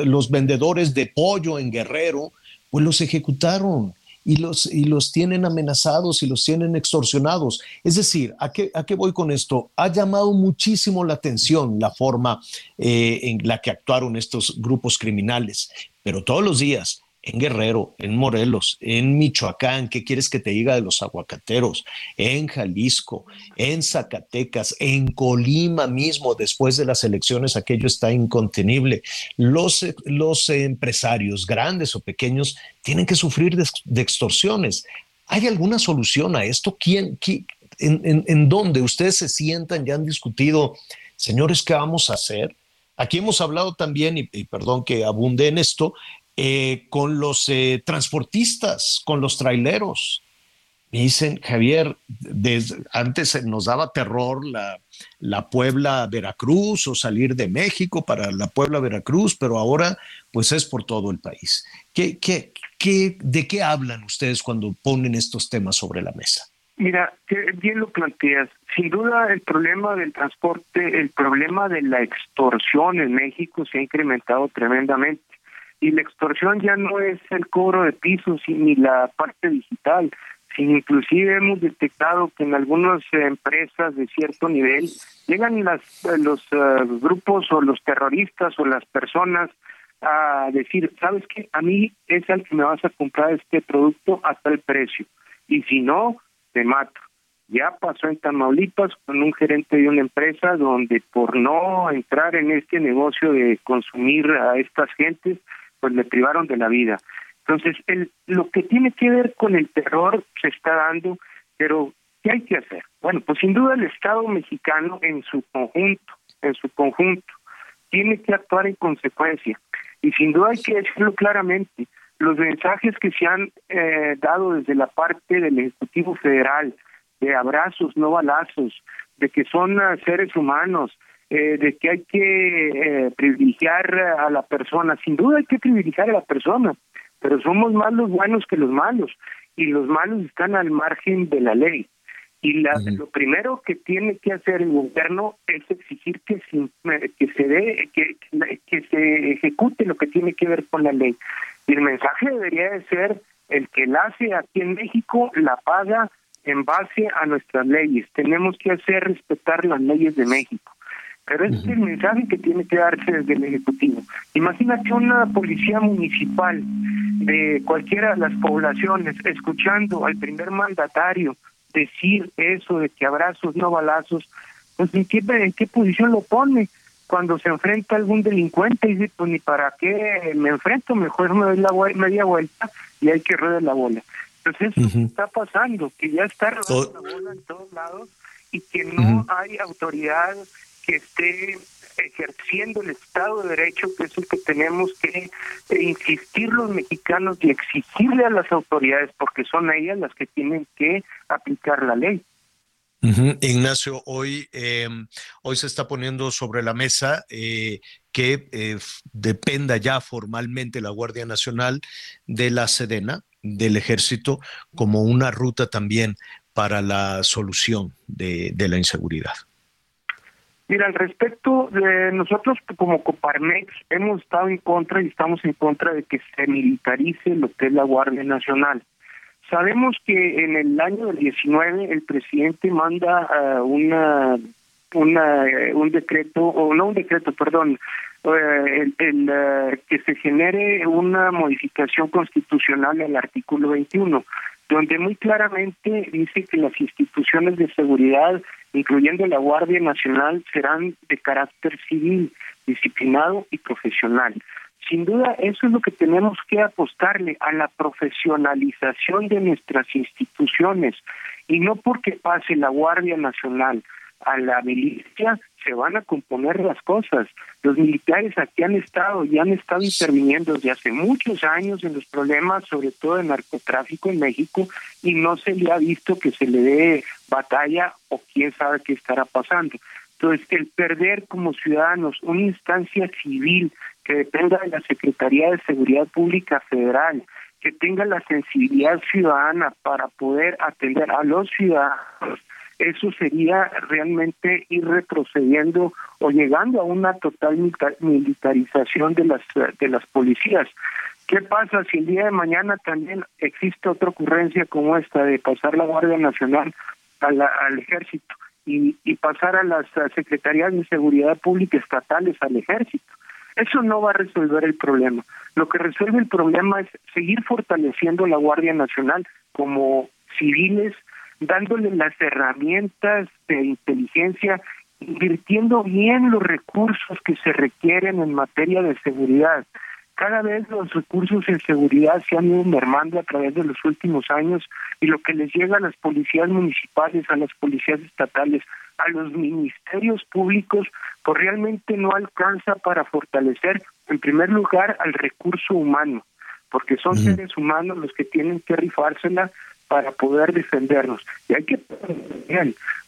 los vendedores de pollo en Guerrero, pues los ejecutaron y los, y los tienen amenazados y los tienen extorsionados. Es decir, ¿a qué, a qué voy con esto? Ha llamado muchísimo la atención la forma eh, en la que actuaron estos grupos criminales, pero todos los días en Guerrero, en Morelos, en Michoacán, ¿qué quieres que te diga de los aguacateros? En Jalisco, en Zacatecas, en Colima mismo, después de las elecciones, aquello está incontenible. Los, los empresarios, grandes o pequeños, tienen que sufrir de, extorsiones. ¿Hay alguna solución a esto? ¿Quién, en, en, dónde ustedes se sientan, ya han discutido, señores, ¿qué vamos a hacer? Aquí hemos hablado también, y, perdón que abunde en esto, eh, con los eh, transportistas, con los traileros. Me dicen, Javier, antes nos daba terror la, la Puebla-Veracruz o salir de México para la Puebla-Veracruz, pero ahora pues es por todo el país. ¿Qué, qué, qué, ¿De qué hablan ustedes cuando ponen estos temas sobre la mesa? Mira, bien lo planteas. Sin duda el problema del transporte, el problema de la extorsión en México se ha incrementado tremendamente. Y la extorsión ya no es el cobro de pisos ni la parte digital, sino inclusive hemos detectado que en algunas empresas de cierto nivel llegan las, los eh, grupos o los terroristas o las personas a decir, ¿sabes qué? A mí es al que me vas a comprar este producto hasta el precio. Y si no, te mato. Ya pasó en Tamaulipas con un gerente de una empresa donde por no entrar en este negocio de consumir a estas gentes, pues le privaron de la vida. Entonces, el, lo que tiene que ver con el terror se está dando, pero ¿qué hay que hacer? Bueno, pues sin duda el Estado mexicano en su conjunto, en su conjunto, tiene que actuar en consecuencia. Y sin duda hay que decirlo claramente, los mensajes que se han eh, dado desde la parte del Ejecutivo Federal, de abrazos, no balazos, de que son eh, seres humanos, eh, de que hay que privilegiar a la persona. Sin duda hay que privilegiar a la persona, pero somos más los buenos que los malos, y los malos están al margen de la ley. Y la, lo primero que tiene que hacer el gobierno es exigir que se, que se dé, que, que se ejecute lo que tiene que ver con la ley. Y el mensaje debería de ser el que la hace aquí en México la paga en base a nuestras leyes. Tenemos que hacer respetar las leyes de México. Pero ese es el mensaje que tiene que darse desde el Ejecutivo. Imagínate una policía municipal de cualquiera de las poblaciones escuchando al primer mandatario decir eso de que abrazos, no balazos, pues ¿en qué, en qué posición lo pone? Cuando se enfrenta a algún delincuente y dice, pues ni para qué me enfrento, mejor me doy la media vuelta y hay que rodar la bola. Entonces eso está pasando, que ya está rodando la bola en todos lados y que no hay autoridad que esté ejerciendo el Estado de Derecho, que es el que tenemos que eh, insistir los mexicanos y exigirle a las autoridades, porque son ellas las que tienen que aplicar la ley. Ignacio, hoy, em, hoy se está poniendo sobre la mesa eh, que eh, dependa ya formalmente la Guardia Nacional de la Sedena, del Ejército, como una ruta también para la solución de, de la inseguridad. Mira, al respecto, de nosotros como Coparmex hemos estado en contra y estamos en contra de que se militarice lo que es la Guardia Nacional. Sabemos que en el año del 19 el presidente manda uh, una, una uh, un decreto, o no un decreto, perdón, uh, el, el que se genere una modificación constitucional al artículo 21, donde muy claramente dice que las instituciones de seguridad, incluyendo la Guardia Nacional, serán de carácter civil, disciplinado y profesional. Sin duda, eso es lo que tenemos que apostarle a la profesionalización de nuestras instituciones y no porque pase la Guardia Nacional a la milicia se van a componer las cosas. Los militares aquí han estado y han estado interviniendo desde hace muchos años en los problemas, sobre todo de narcotráfico en México, y no se le ha visto que se le dé batalla o quién sabe qué estará pasando. Entonces, el perder como ciudadanos una instancia civil que dependa de la Secretaría de Seguridad Pública Federal, que tenga la sensibilidad ciudadana para poder atender a los ciudadanos, eso sería realmente ir retrocediendo o llegando a una total militarización de las de las policías. ¿Qué pasa si el día de mañana también existe otra ocurrencia como esta de pasar la Guardia Nacional al ejército y, y pasar a las secretarías de seguridad pública estatales al ejército? Eso no va a resolver el problema. Lo que resuelve el problema es seguir fortaleciendo la Guardia Nacional como civiles, dándole las herramientas de inteligencia, invirtiendo bien los recursos que se requieren en materia de seguridad. Cada vez los recursos en seguridad se han ido mermando a través de los últimos años y lo que les llega a las policías municipales, a las policías estatales, a los ministerios públicos, pues realmente no alcanza para fortalecer, en primer lugar, al recurso humano, porque son seres humanos los que tienen que rifársela para poder defendernos. Y hay que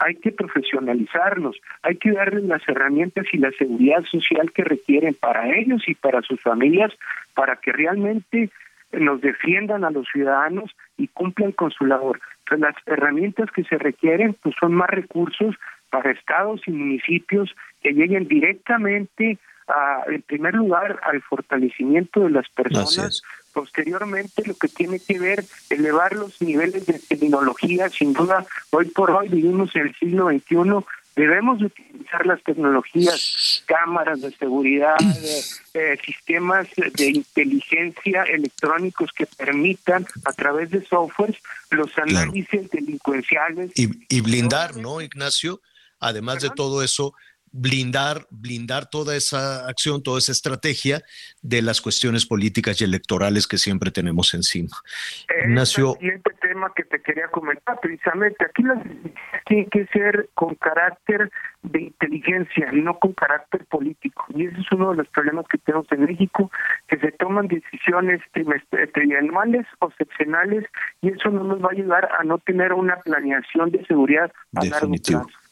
hay que profesionalizarnos, hay que darles las herramientas y la seguridad social que requieren para ellos y para sus familias, para que realmente nos defiendan a los ciudadanos y cumplan con su labor. pues las herramientas que se requieren pues son más recursos para estados y municipios que lleguen directamente a, en primer lugar al fortalecimiento de las personas posteriormente lo que tiene que ver elevar los niveles de tecnología sin duda hoy por hoy vivimos en el siglo XXI debemos utilizar las tecnologías, cámaras de seguridad, eh, sistemas de inteligencia electrónicos que permitan a través de softwares los análisis delincuenciales. Y, y blindar, ¿no, Ignacio? Además de todo eso, blindar, blindar toda esa acción, toda esa estrategia de las cuestiones políticas y electorales que siempre tenemos encima. Ignacio. El siguiente tema que te quería comentar, precisamente, aquí las tiene que ser con carácter de inteligencia, no con carácter político. Y ese es uno de los problemas que tenemos en México, que se toman decisiones trimestrales o seccionales y eso no nos va a ayudar a no tener una planeación de seguridad a largo plazo.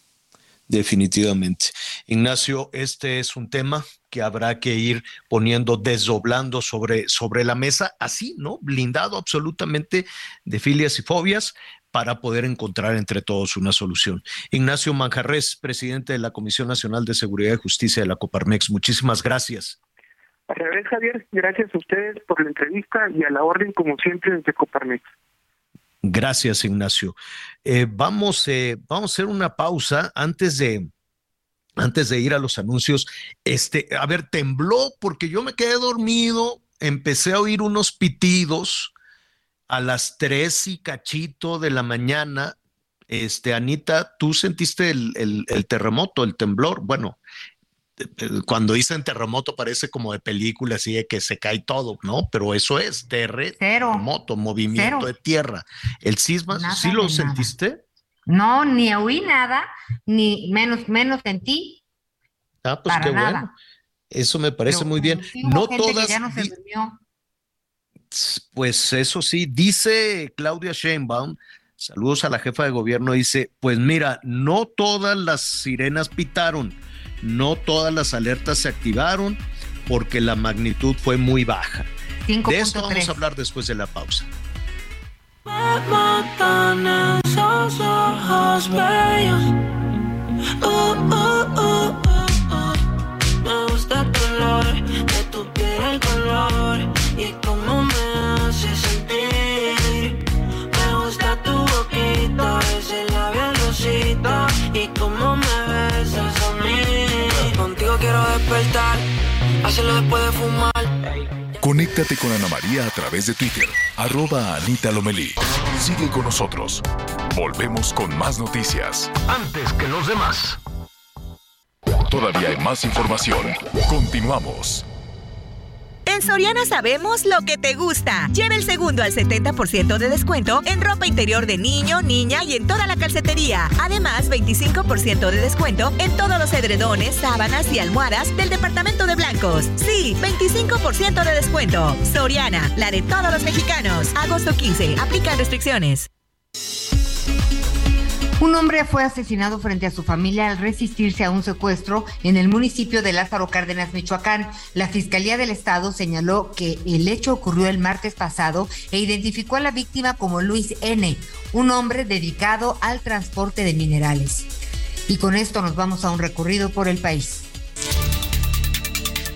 Definitivamente. Ignacio, este es un tema que habrá que ir poniendo, desdoblando sobre, sobre la mesa, así, ¿no? Blindado absolutamente de filias y fobias para poder encontrar entre todos una solución. Ignacio Manjarres, presidente de la Comisión Nacional de Seguridad y Justicia de la Coparmex, muchísimas gracias. A revés, Javier, gracias a ustedes por la entrevista y a la orden, como siempre, desde Coparmex. Gracias, Ignacio. Eh, vamos, eh, vamos a hacer una pausa antes de, antes de ir a los anuncios. Este, a ver, tembló porque yo me quedé dormido, empecé a oír unos pitidos a las tres y cachito de la mañana. Este, Anita, tú sentiste el, el terremoto, el temblor. Bueno, cuando dicen terremoto parece como de película, así de que se cae todo, ¿no? Pero eso es terremoto, movimiento de tierra. El sisma, ¿sí lo sentiste? No, ni oí nada, ni menos, menos sentí. Ah, pues qué bueno. Eso me parece muy bien. No todas. Pues eso sí, dice Claudia Sheinbaum, saludos a la jefa de gobierno, dice, pues mira, no todas las sirenas pitaron no todas las alertas se activaron porque la magnitud fue muy baja. de esto vamos a hablar después de la pausa. Me gusta tu color de tu piel, el color y cómo me hace sentir. Me gusta tu boquita, ese labial rosita y cómo me quiero despertar, hacerlo después de fumar. Conéctate con Ana María a través de Twitter, arroba Anita Lomelí. Sigue con nosotros. Volvemos con más noticias. Antes que los demás. Todavía hay más información. Continuamos. En Soriana sabemos lo que te gusta. Lleva el segundo al 70% de descuento en ropa interior de niño, niña y en toda la calcetería. Además, 25% de descuento en todos los edredones, sábanas y almohadas del departamento de blancos. Sí, 25% de descuento. Soriana, la de todos los mexicanos. Agosto 15. Aplica restricciones. Un hombre fue asesinado frente a su familia al resistirse a un secuestro en el municipio de Lázaro Cárdenas, Michoacán. La Fiscalía del Estado señaló que el hecho ocurrió el martes pasado e identificó a la víctima como Luis N., un hombre dedicado al transporte de minerales. Y con esto nos vamos a un recorrido por el país.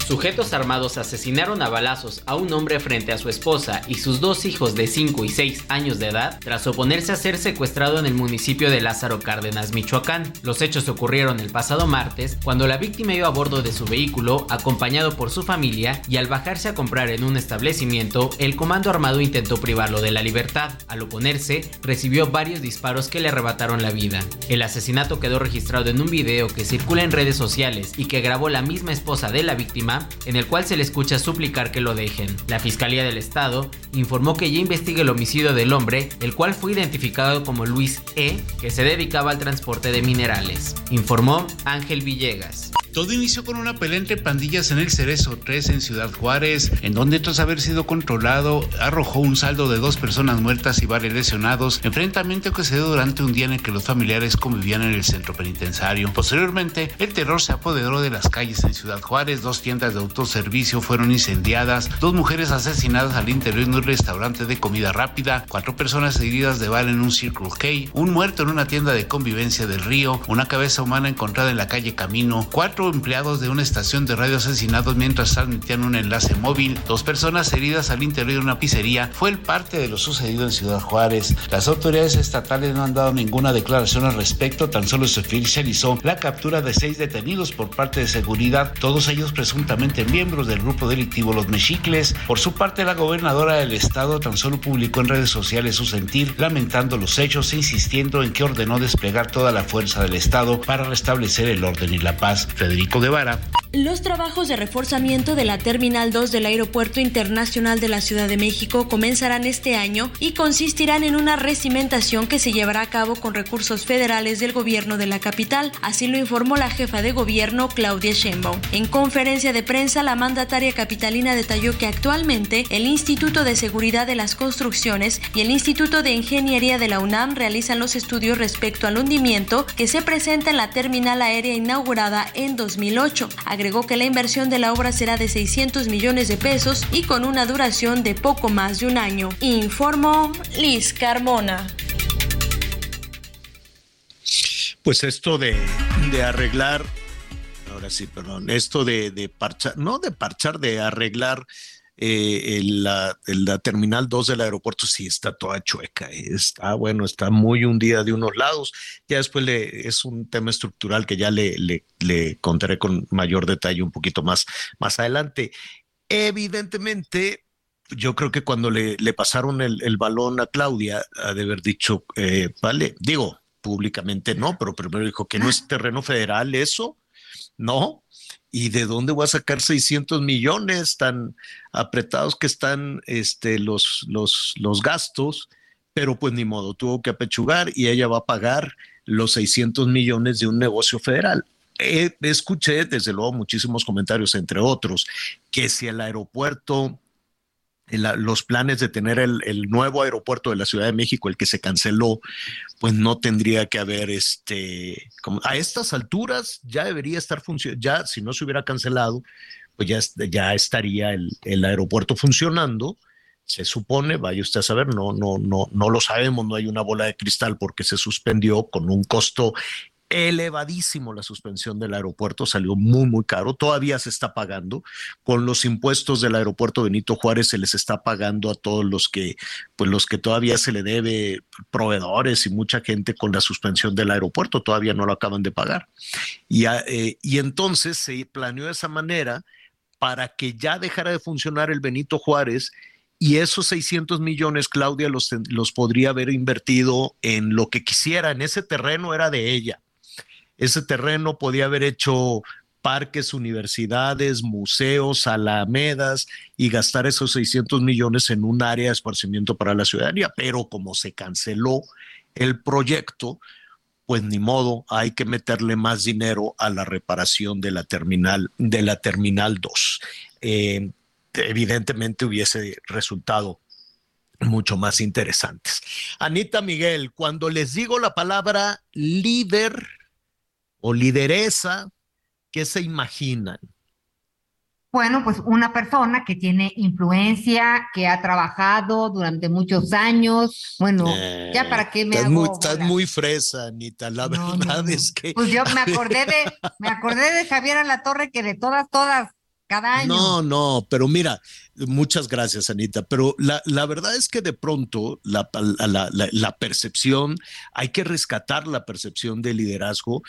Sujetos armados asesinaron a balazos a un hombre frente a su esposa y sus dos hijos de 5 y 6 años de edad tras oponerse a ser secuestrado en el municipio de Lázaro Cárdenas, Michoacán. Los hechos ocurrieron el pasado martes cuando la víctima iba a bordo de su vehículo acompañado por su familia y al bajarse a comprar en un establecimiento, el comando armado intentó privarlo de la libertad. Al oponerse, recibió varios disparos que le arrebataron la vida. El asesinato quedó registrado en un video que circula en redes sociales y que grabó la misma esposa de la víctima en el cual se le escucha suplicar que lo dejen. La Fiscalía del Estado informó que ya investiga el homicidio del hombre, el cual fue identificado como Luis E., que se dedicaba al transporte de minerales. Informó Ángel Villegas. Todo inició con una pelea entre pandillas en el Cerezo 3 en Ciudad Juárez, en donde tras haber sido controlado arrojó un saldo de dos personas muertas y varios lesionados, enfrentamiento que se dio durante un día en el que los familiares convivían en el centro penitenciario. Posteriormente, el terror se apoderó de las calles en Ciudad Juárez, dos tiendas de autoservicio fueron incendiadas, dos mujeres asesinadas al interior de un restaurante de comida rápida, cuatro personas heridas de bala en un Circle K, un muerto en una tienda de convivencia del río, una cabeza humana encontrada en la calle Camino, cuatro empleados de una estación de radio asesinados mientras transmitían un enlace móvil, dos personas heridas al interior de una pizzería, fue el parte de lo sucedido en Ciudad Juárez. Las autoridades estatales no han dado ninguna declaración al respecto, tan solo se oficializó la captura de seis detenidos por parte de seguridad, todos ellos presuntamente miembros del grupo delictivo Los Mexicles. Por su parte, la gobernadora del estado tan solo publicó en redes sociales su sentir, lamentando los hechos e insistiendo en que ordenó desplegar toda la fuerza del estado para restablecer el orden y la paz. Federico Guevara. Los trabajos de reforzamiento de la Terminal 2 del Aeropuerto Internacional de la Ciudad de México comenzarán este año y consistirán en una recimentación que se llevará a cabo con recursos federales del gobierno de la capital, así lo informó la jefa de gobierno Claudia Sheinbaum. En conferencia de prensa, la mandataria capitalina detalló que actualmente el Instituto de Seguridad de las Construcciones y el Instituto de Ingeniería de la UNAM realizan los estudios respecto al hundimiento que se presenta en la terminal aérea inaugurada en 2008. Agregó que la inversión de la obra será de 600 millones de pesos y con una duración de poco más de un año. Informó Liz Carmona. Pues esto de, de arreglar, ahora sí, perdón, esto de, de parchar, no de parchar, de arreglar eh, la, terminal 2 del aeropuerto sí está toda chueca, está bueno, está muy hundida de unos lados. Ya después le, es un tema estructural que ya le, le, le contaré con mayor detalle un poquito más, más adelante. Evidentemente, yo creo que cuando le, le pasaron el, el, balón a Claudia, ha de haber dicho, eh, vale, digo, públicamente no, pero primero dijo que no es terreno federal eso, ¿no? ¿Y de dónde voy a sacar 600 millones tan apretados que están este, los, los, los gastos? Pero pues ni modo, tuvo que apechugar y ella va a pagar los 600 millones de un negocio federal. Eh, escuché desde luego muchísimos comentarios, entre otros, que si el aeropuerto los planes de tener el, nuevo aeropuerto de la Ciudad de México, el que se canceló, pues no tendría que haber este, como a estas alturas ya debería estar funcionando, ya si no se hubiera cancelado, pues ya, ya estaría el, el, aeropuerto funcionando. Se supone, vaya usted a saber, no, no, no, no lo sabemos, no hay una bola de cristal porque se suspendió con un costo elevadísimo la suspensión del aeropuerto, salió muy, muy caro, todavía se está pagando, con los impuestos del aeropuerto Benito Juárez se les está pagando a todos los que, pues los que todavía se le debe proveedores y mucha gente con la suspensión del aeropuerto, todavía no lo acaban de pagar. Y, eh, y entonces se planeó de esa manera para que ya dejara de funcionar el Benito Juárez y esos 600 millones, Claudia, los, los podría haber invertido en lo que quisiera, en ese terreno era de ella ese terreno podía haber hecho parques, universidades, museos, alamedas y gastar esos 600 millones en un área de esparcimiento para la ciudadanía. Pero como se canceló el proyecto, pues ni modo, hay que meterle más dinero a la reparación de la terminal, de la terminal 2. Eh, evidentemente hubiese resultado mucho más interesantes. Anita Miguel, cuando les digo la palabra líder, o lideresa, ¿qué se imaginan? Bueno, pues una persona que tiene influencia, que ha trabajado durante muchos años. Bueno, ya para qué me estás hago muy, estás muy fresa, Anita. La No, verdad no, es que. Pues yo me acordé de, me acordé de Javier La Torre que de todas, todas, cada año. No, no, pero mira, muchas gracias, Anita. Pero la, la verdad es que de pronto la, la, la, la percepción, hay que rescatar la percepción de liderazgo,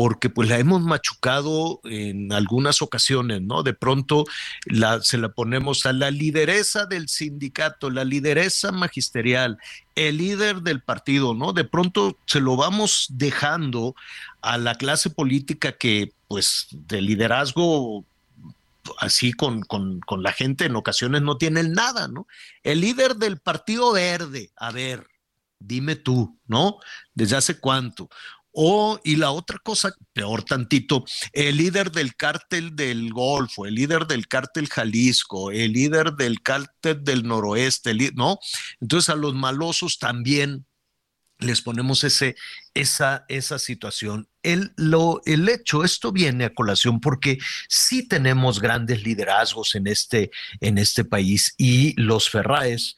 porque pues la hemos machucado en algunas ocasiones, ¿no? De pronto se la ponemos a la lideresa del sindicato, la lideresa magisterial, el líder del partido, ¿no? De pronto se lo vamos dejando a la clase política que pues de liderazgo así con, con, con la gente en ocasiones no tiene nada, ¿no? El líder del Partido Verde, a ver, dime tú, ¿no? ¿Desde hace cuánto? O, y la otra cosa, peor tantito, el líder del cártel del Golfo, el líder del cártel Jalisco, el líder del cártel del Noroeste, ¿no? Entonces a los malosos también les ponemos ese, esa, esa situación. El, lo, el hecho, esto viene a colación porque sí tenemos grandes liderazgos en este, en este país y los Ferraes,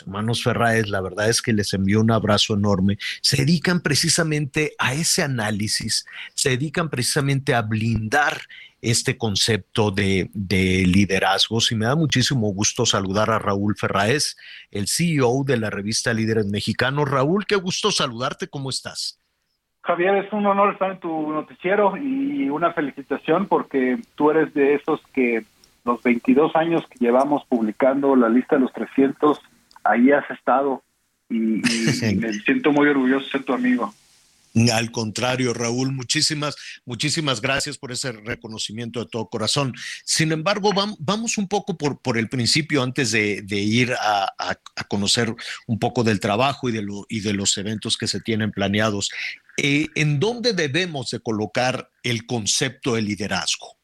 hermanos Ferraes, la verdad es que les envío un abrazo enorme, se dedican precisamente a ese análisis, se dedican precisamente a blindar este concepto de, de liderazgos y me da muchísimo gusto saludar a Raúl Ferraes, el CEO de la revista Líderes Mexicanos. Raúl, qué gusto saludarte, ¿cómo estás? Javier, es un honor estar en tu noticiero y una felicitación porque tú eres de esos que los 22 años que llevamos publicando la lista de los 300 ahí has estado y, me siento muy orgulloso de ser tu amigo. Al contrario, Raúl, muchísimas, muchísimas gracias por ese reconocimiento de todo corazón. Sin embargo, vamos un poco por, por el principio antes de, ir a, conocer un poco del trabajo y de, lo, y de los eventos que se tienen planeados. Eh, ¿En dónde debemos de colocar el concepto de liderazgo?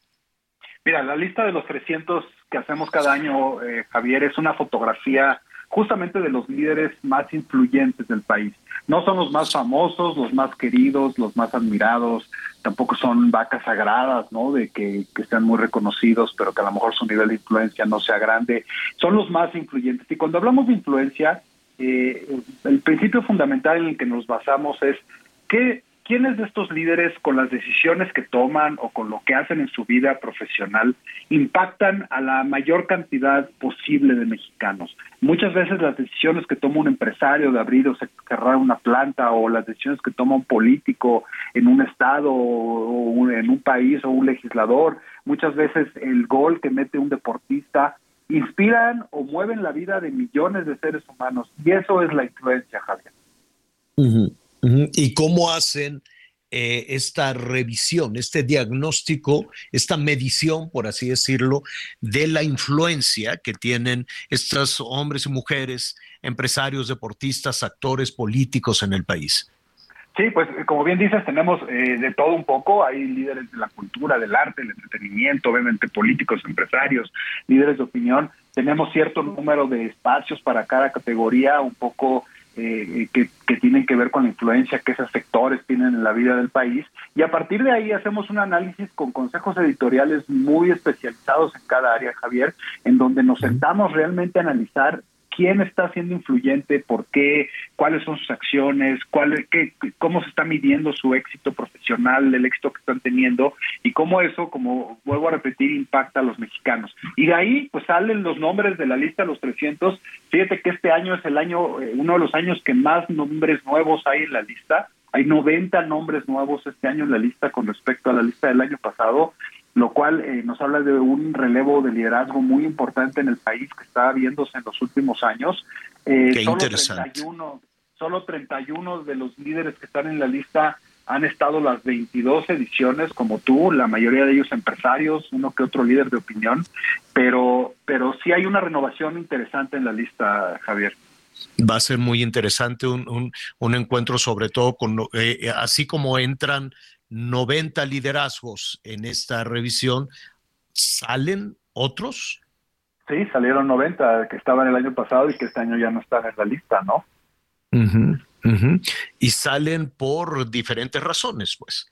Mira, la lista de los 300 que hacemos cada año, eh, Javier, es una fotografía justamente de los líderes más influyentes del país. No son los más famosos, los más queridos, los más admirados, tampoco son vacas sagradas, ¿no? De que, que sean muy reconocidos, pero que a lo mejor su nivel de influencia no sea grande. Son los más influyentes. Y cuando hablamos de influencia, eh, el principio fundamental en el que nos basamos es qué ¿quiénes de estos líderes con las decisiones que toman o con lo que hacen en su vida profesional impactan a la mayor cantidad posible de mexicanos? Muchas veces las decisiones que toma un empresario de abrir o cerrar una planta o las decisiones que toma un político en un estado o en un país o un legislador, muchas veces el gol que mete un deportista inspiran o mueven la vida de millones de seres humanos y eso es la influencia, Javier. ¿Y cómo hacen eh, esta revisión, este diagnóstico, esta medición, por así decirlo, de la influencia que tienen estos hombres y mujeres, empresarios, deportistas, actores, políticos en el país? Sí, pues como bien dices, tenemos eh, de todo un poco. Hay líderes de la cultura, del arte, del entretenimiento, obviamente políticos, empresarios, líderes de opinión. Tenemos cierto número de espacios para cada categoría, un poco eh, que, tienen que ver con la influencia que esos sectores tienen en la vida del país. Y a partir de ahí hacemos un análisis con consejos editoriales muy especializados en cada área, Javier, en donde nos sentamos realmente a analizar quién está siendo influyente, por qué, cuáles son sus acciones, cuál, qué, cómo se está midiendo su éxito profesional, el éxito que están teniendo y cómo eso, como vuelvo a repetir, impacta a los mexicanos. Y de ahí, pues salen los nombres de la lista de los 300. Fíjate que este año es el año, eh, uno de los años que más nombres nuevos hay en la lista. Hay 90 nombres nuevos este año en la lista con respecto a la lista del año pasado lo cual eh, nos habla de un relevo de liderazgo muy importante en el país que está viéndose en los últimos años. Eh, Qué solo interesante. 31, solo 31 de los líderes que están en la lista han estado las 22 ediciones como tú, la mayoría de ellos empresarios, uno que otro líder de opinión, pero, pero sí hay una renovación interesante en la lista, Javier va a ser muy interesante un, un, encuentro sobre todo con eh, así como entran 90 liderazgos en esta revisión, ¿salen otros? Sí, salieron 90 que estaban el año pasado y que este año ya no están en la lista, ¿no? Y salen por diferentes razones, pues.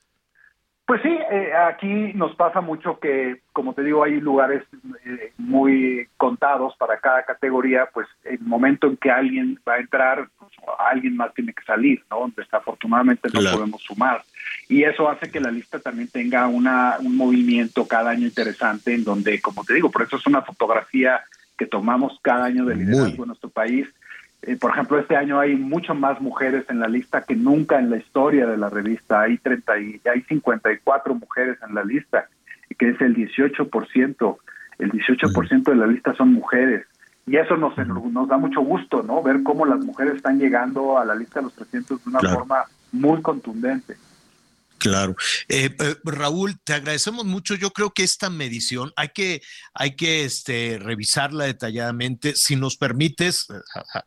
Pues sí, eh, aquí nos pasa mucho que, como te digo, hay lugares eh, muy contados para cada categoría, pues el momento en que alguien va a entrar, pues, alguien más tiene que salir, ¿no? Desafortunadamente no podemos sumar. Y eso hace que la lista también tenga una, un movimiento cada año interesante en donde, como te digo, por eso es una fotografía que tomamos cada año de liderazgo en nuestro país eh, por ejemplo, este año hay mucho más mujeres en la lista que nunca en la historia de la revista. Hay 30 y, hay 54 mujeres en la lista, que es el 18%. El 18% de la lista son mujeres. Y eso nos, nos da mucho gusto, ¿no? Ver cómo las mujeres están llegando a la lista de los 300 de una forma muy contundente. Claro. Eh, eh, Raúl, te agradecemos mucho. Yo creo que esta medición hay que, hay que este, revisarla detalladamente. Si nos permites,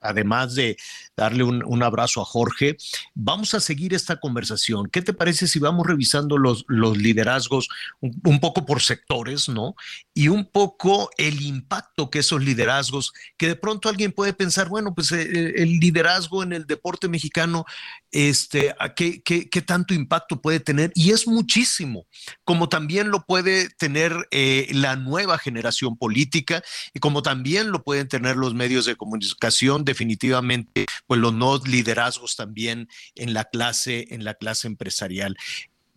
además de darle un, abrazo a Jorge, vamos a seguir esta conversación. ¿Qué te parece si vamos revisando los, liderazgos un, poco por sectores, ¿no? Y un poco el impacto que esos liderazgos, que de pronto alguien puede pensar, bueno, pues eh, el, liderazgo en el deporte mexicano, este, ¿qué, qué, qué tanto impacto puede tener, y es muchísimo, como también lo puede tener eh, la nueva generación política y como también lo pueden tener los medios de comunicación, definitivamente, pues los nuevos liderazgos también en la clase, en la clase empresarial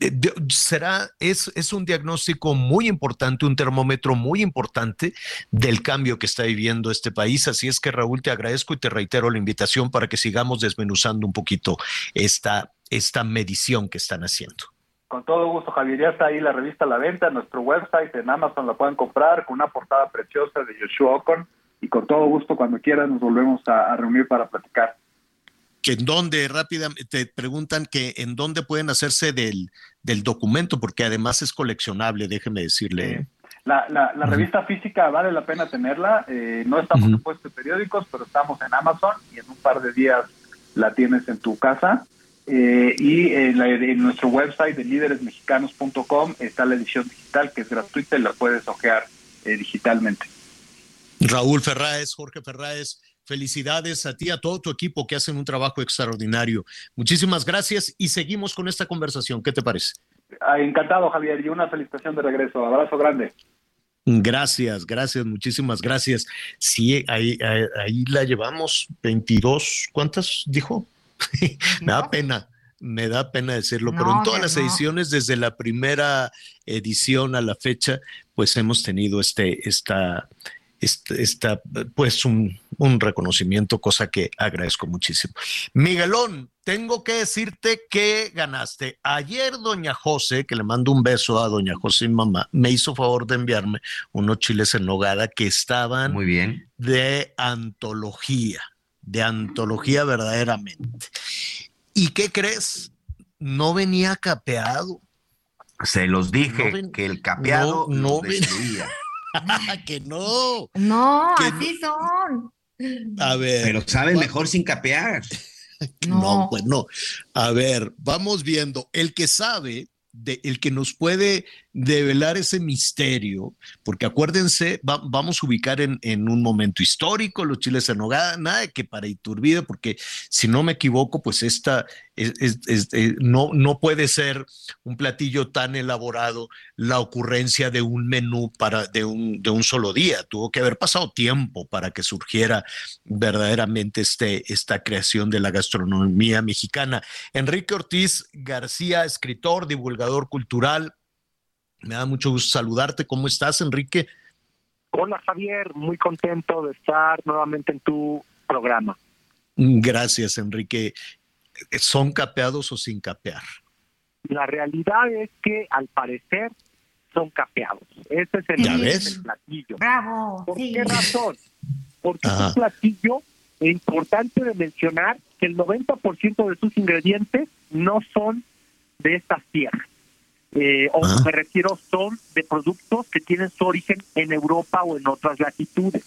eh, será, es, es, un diagnóstico muy importante, un termómetro muy importante del cambio que está viviendo este país. Así es que Raúl, te agradezco y te reitero la invitación para que sigamos desmenuzando un poquito esta, esta medición que están haciendo. Con todo gusto, Javier. Ya está ahí la revista a la venta, nuestro website, en Amazon la pueden comprar con una portada preciosa de Joshua Ocon. Y con todo gusto, cuando quieran, nos volvemos a, reunir para platicar. Que en dónde, rápidamente, te preguntan que en dónde pueden hacerse del, del documento, porque además es coleccionable, déjeme decirle. La, la, revista física vale la pena tenerla. Eh, no estamos en puestos periódicos, pero estamos en Amazon y en un par de días la tienes en tu casa. Eh, y en, nuestro website de líderesmexicanos.com está la edición digital que es gratuita y la puedes ojear eh, digitalmente. Raúl Ferráez, Jorge Ferráez, felicidades a ti, a todo tu equipo que hacen un trabajo extraordinario. Muchísimas gracias y seguimos con esta conversación. ¿Qué te parece? Ah, encantado, Javier, y una felicitación de regreso. Abrazo grande. Gracias, gracias, muchísimas gracias. Sí, ahí, ahí, ahí la llevamos, 22, ¿cuántas dijo? me da pena, me da pena decirlo, pero en todas las ediciones, desde la primera edición a la fecha, pues hemos tenido este, esta, esta, pues un, un, reconocimiento, cosa que agradezco muchísimo. Miguelón, tengo que decirte que ganaste. Ayer doña José, que le mando un beso a doña José y mamá, me hizo favor de enviarme unos chiles en nogada que estaban Muy bien. de antología de antología verdaderamente. ¿Y qué crees? No venía capeado. Se los dije que el capeado no, venía. que no. No, así son. A ver. Pero saben mejor sin capear. No. pues no. A ver, vamos viendo. El que sabe, de, el que nos puede develar ese misterio, porque acuérdense, vamos a ubicar en, un momento histórico los chiles en nogada, nada de que para Iturbide, porque si no me equivoco, pues esta eh, no, no puede ser un platillo tan elaborado la ocurrencia de un menú para, de, un, de un solo día. Tuvo que haber pasado tiempo para que surgiera verdaderamente este, esta creación de la gastronomía mexicana. Enrique Ortiz García, escritor, divulgador cultural, me da mucho gusto saludarte. ¿Cómo estás, Enrique? Hola, Javier. Muy contento de estar nuevamente en tu programa. Gracias, Enrique. ¿Son capeados o sin capear? La realidad es que, al parecer, son capeados. Ese es el, platillo. Bravo. ¿Por qué razón? Porque es un platillo importante de mencionar que el 90% de sus ingredientes no son de estas tierras eh, o me refiero son de productos que tienen su origen en Europa o en otras latitudes,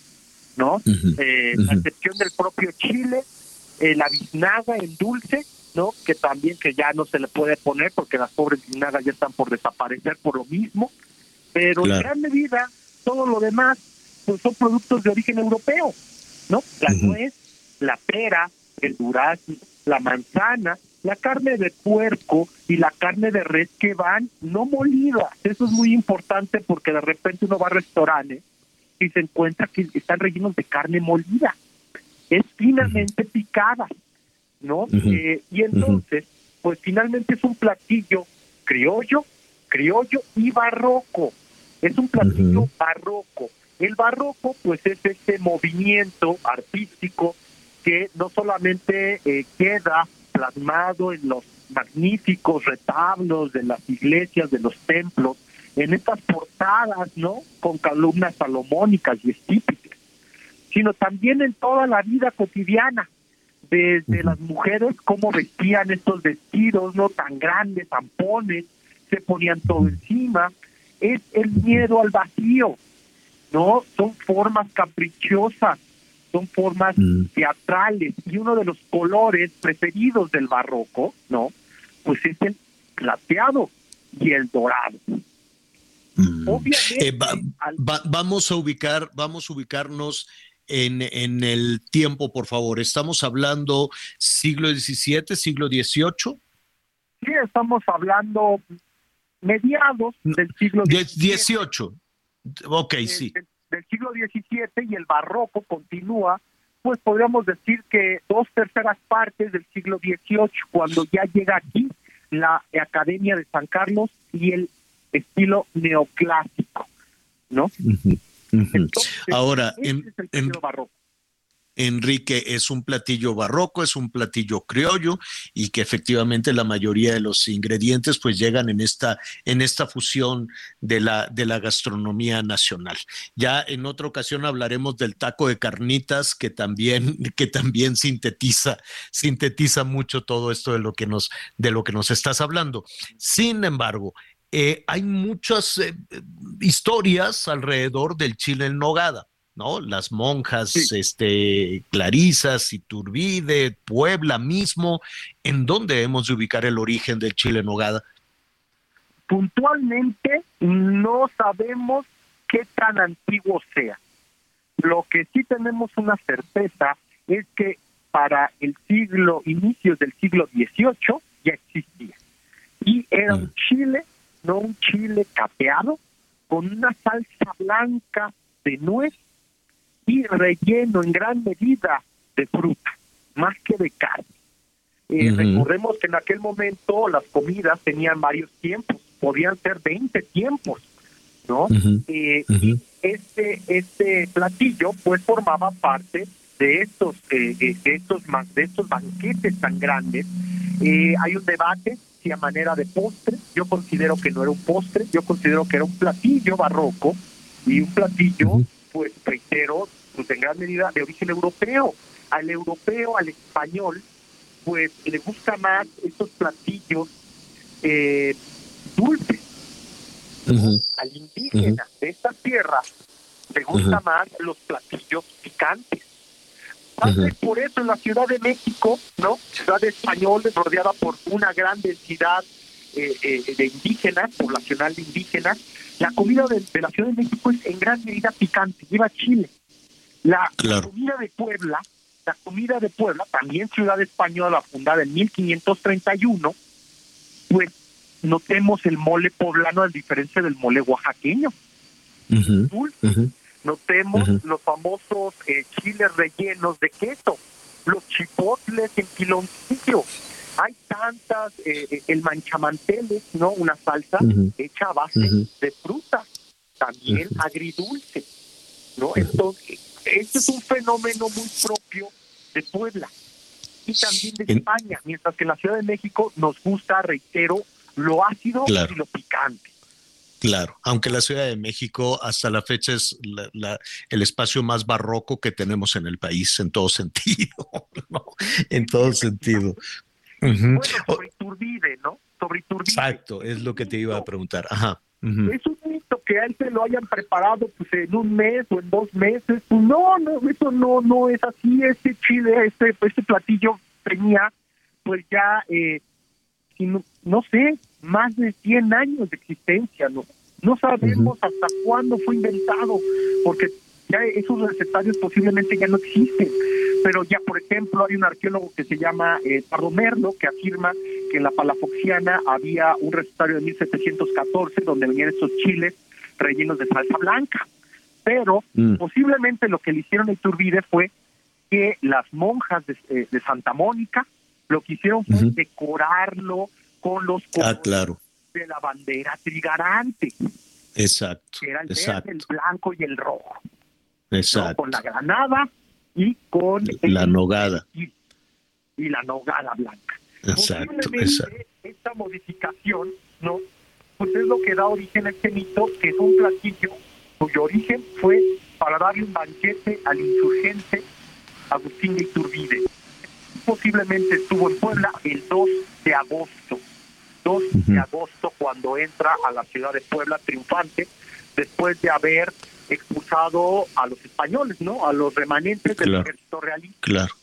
¿no? eh, La excepción del propio Chile, eh, la biznaga en dulce, ¿no? Que también que ya no se le puede poner porque las pobres biznagas ya están por desaparecer por lo mismo, pero en gran medida todo lo demás pues son productos de origen europeo, ¿no? La nuez, la pera, el durazno, la manzana, la carne de puerco y la carne de res que van no molidas. Eso es muy importante porque de repente uno va a restaurantes y se encuentra que están rellenos de carne molida. Es finamente picada, ¿no? Eh, y entonces, pues finalmente es un platillo criollo, criollo y barroco. Es un platillo barroco. El barroco, pues es este movimiento artístico que no solamente eh, queda plasmado en los magníficos retablos de las iglesias, de los templos, en estas portadas, ¿no? Con columnas salomónicas y estípicas, sino también en toda la vida cotidiana, desde las mujeres, cómo vestían estos vestidos, no tan grandes, tampones, se ponían todo encima, es el miedo al vacío, ¿no? Son formas caprichosas, son formas teatrales, y uno de los colores preferidos del barroco, ¿no? Pues es el plateado y el dorado. Obviamente, vamos a ubicar, vamos a ubicarnos en, en, el tiempo, por favor. ¿Estamos hablando siglo XVII, siglo XVIII? Sí, estamos hablando mediados del siglo XVIII. Ok, sí. Del, siglo XVII y el barroco continúa, pues podríamos decir que dos terceras partes del siglo XVIII, cuando ya llega aquí la Academia de San Carlos y el estilo neoclásico, ¿no? Ahora, en, Enrique es un platillo barroco, es un platillo criollo y que efectivamente la mayoría de los ingredientes pues llegan en esta, en esta fusión de la, de la gastronomía nacional. Ya en otra ocasión hablaremos del taco de carnitas que también, que también sintetiza, sintetiza mucho todo esto de lo que nos, de lo que nos estás hablando. Sin embargo, eh, hay muchas eh, historias alrededor del chile en nogada. ¿no? Las monjas, este, Clarisas, Iturbide, Puebla mismo, ¿en dónde debemos de ubicar el origen del chile en nogada? Puntualmente no sabemos qué tan antiguo sea. Lo que sí tenemos una certeza es que para el siglo, inicios del siglo XVIII, ya existía. Y era un chile, no un chile capeado, con una salsa blanca de nuez y relleno en gran medida de fruta, más que de carne. Eh, recordemos que en aquel momento las comidas tenían varios tiempos, podían ser 20 tiempos, ¿no? Eh, y este, este platillo pues formaba parte de estos, eh, de estos, de estos banquetes tan grandes. hay un debate a manera de postre, yo considero que no era un postre, yo considero que era un platillo barroco y un platillo pues reitero, pues en gran medida de origen europeo. Al europeo, al español, pues le gusta más estos platillos eh, dulces. Al indígena de esta tierra le gusta más los platillos picantes. Por eso en la Ciudad de México, ¿no? Ciudad española rodeada por una gran densidad eh, eh, de indígenas, poblacional de indígenas, la comida de, la Ciudad de México es en gran medida picante, lleva chile. La, comida de Puebla, la comida de Puebla, también ciudad española fundada en 1531, pues notemos el mole poblano a diferencia del mole oaxaqueño. Notemos los famosos eh, chiles rellenos de queso, los chipotles en piloncillo, hay tantas, eh, eh, el manchamanteles, ¿no? Una salsa hecha a base de fruta, también agridulce, ¿no? Entonces, este es un fenómeno muy propio de Puebla y también de España, mientras que en la Ciudad de México nos gusta, reitero, lo ácido y lo picante. Claro, aunque la Ciudad de México hasta la fecha es el espacio más barroco que tenemos en el país en todo sentido, ¿no? En todo sentido. Bueno, sobre Iturbide, ¿no? Sobre Iturbide. Exacto, es lo que te iba a preguntar. Ajá. Es un mito que a él se lo hayan preparado pues en un mes o en dos meses. Pues, no, no, eso no, no es así. Este chile, este, este platillo tenía, pues ya, eh, no, no sé, más de 100 años de existencia, ¿no? No sabemos hasta cuándo fue inventado, porque ya esos recetarios posiblemente ya no existen. Pero ya, por ejemplo, hay un arqueólogo que se llama eh, Pardo Merlo que afirma que en la Palafoxiana había un recetario de 1714 donde venían estos chiles rellenos de salsa blanca. Pero mm. posiblemente lo que le hicieron a Iturbide fue que las monjas de, eh, Santa Mónica lo que hicieron fue decorarlo con los ah, claro. de la bandera trigarante. Exacto. Que era el exacto. verde, el blanco y el rojo. Exacto. Con la granada y con la nogada. Y, la nogada blanca. Exacto, Esta modificación, ¿no? Pues es lo que da origen a este mito, que es un platillo cuyo origen fue para darle un banquete al insurgente Agustín de Iturbide. posiblemente estuvo en Puebla el 2 de agosto. 2 de agosto cuando entra a la ciudad de Puebla triunfante después de haber expulsado a los españoles, ¿no? A los remanentes del ejército realista. Claro.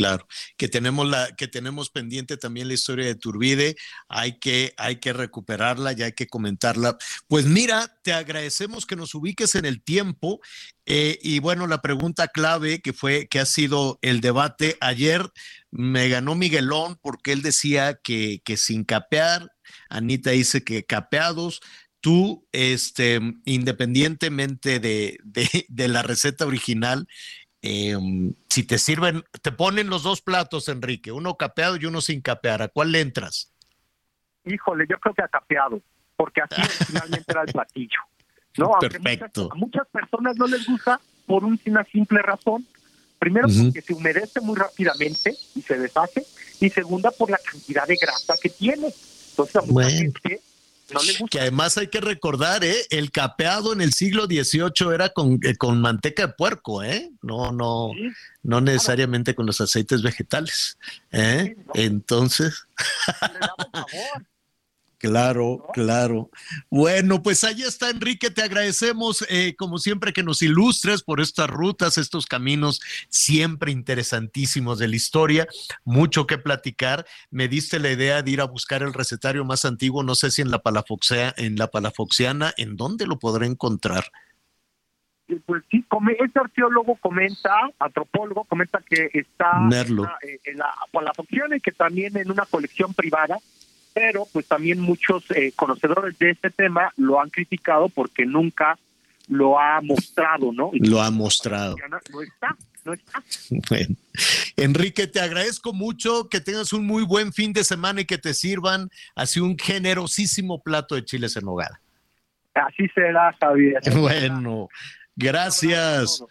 Claro, que tenemos la que tenemos pendiente también la historia de Turbide, hay que hay que recuperarla y hay que comentarla. Pues mira, te agradecemos que nos ubiques en el tiempo eh, y bueno, la pregunta clave que fue que ha sido el debate ayer me ganó Miguelón porque él decía que que sin capear, Anita dice que capeados, tú, este, independientemente de, de, de, la receta original, eh, si te sirven, te ponen los dos platos, Enrique, uno capeado y uno sin capear, ¿a cuál le entras? Híjole, yo creo que a capeado, porque así finalmente era el platillo. ¿no? Perfecto. Muchas, a muchas personas no les gusta por una simple razón. Primero, uh -huh. porque se humedece muy rápidamente y se deshace. Y segunda, por la cantidad de grasa que tiene. Entonces, a mucha bueno. gente no le gusta. Que además hay que recordar, ¿eh? El capeado en el siglo XVIII era con, eh, con manteca de puerco, ¿eh? No, no, Sí. no necesariamente con los aceites vegetales, ¿eh? Entonces, claro, claro. Bueno, pues ahí está, Enrique, te agradecemos, eh, como siempre, que nos ilustres por estas rutas, estos caminos siempre interesantísimos de la historia, mucho que platicar. Me diste la idea de ir a buscar el recetario más antiguo, no sé si en la Palafoxea, en la Palafoxiana, ¿en dónde lo podré encontrar? Pues sí, este arqueólogo comenta, antropólogo, comenta que está Merlo. está, eh, en la Palafoxiana y que también en una colección privada, pero pues también muchos eh, conocedores de este tema lo han criticado porque nunca lo ha mostrado, ¿no? Y Lo ha mostrado. no está, no está. Bueno. Enrique, te agradezco mucho que tengas un muy buen fin de semana y que te sirvan así un generosísimo plato de chiles en nogada. Así será, Javier. Bueno, gracias.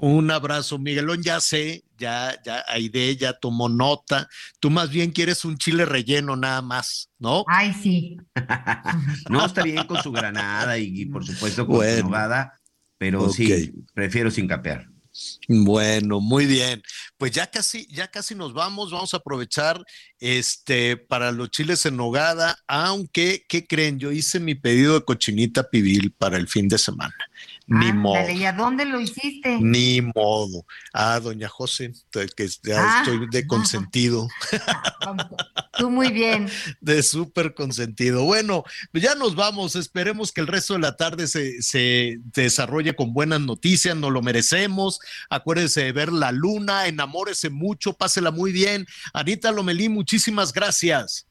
Un abrazo, Miguelón. Ya sé, ya, ya, Aide ya tomó nota. Tú más bien quieres un chile relleno nada más, ¿no? Ay, sí. No, está bien con su granada y, y por supuesto con Bueno. su nogada, pero sí, prefiero sin capear. Bueno, muy bien. Pues ya casi, ya casi nos vamos. Vamos a aprovechar este para los chiles en nogada, aunque, ¿qué creen? Yo hice mi pedido de cochinita pibil para el fin de semana. Ni modo. Ándale, ¿y a dónde lo hiciste? Ni modo. Ah, doña José, que ya Ah, estoy de consentido, Tú muy bien. de súper consentido. Bueno, pues ya nos vamos. Esperemos que el resto de la tarde se, se desarrolle con buenas noticias. Nos lo merecemos. Acuérdese de ver la luna, enamórese mucho, pásela muy bien. Anita Lomelí, muchísimas gracias.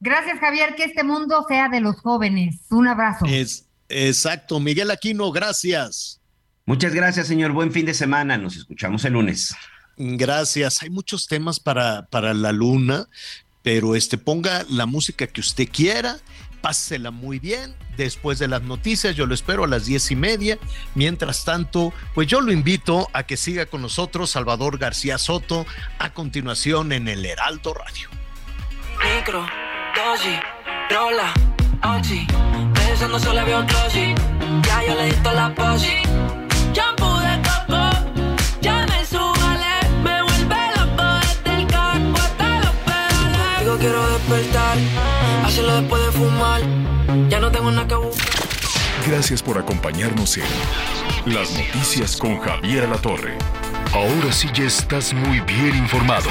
Gracias, Javier, que este mundo sea de los jóvenes. Un abrazo. Es, exacto. Miguel Aquino, gracias. Muchas gracias, señor. Buen fin de semana. Nos escuchamos el lunes. Gracias. Hay muchos temas para, para la luna, pero este, ponga la música que usted quiera, pásela muy bien. Después de las noticias, yo lo espero a las diez y media. Mientras tanto, pues yo lo invito a que siga con nosotros Salvador García Soto a continuación en el Heraldo Radio. Micro, dosis, rola, oxi. Pensando solo veo glossy. Ya yo le di la posi. Shampoo de coco, ya me subale. Me vuelve loco desde el carro hasta los pedales. Digo quiero despertar, hacerlo después de fumar. Ya no tengo nada que buscar. Gracias por acompañarnos en Las Noticias con Javier Alatorre. Ahora sí ya estás muy bien informado.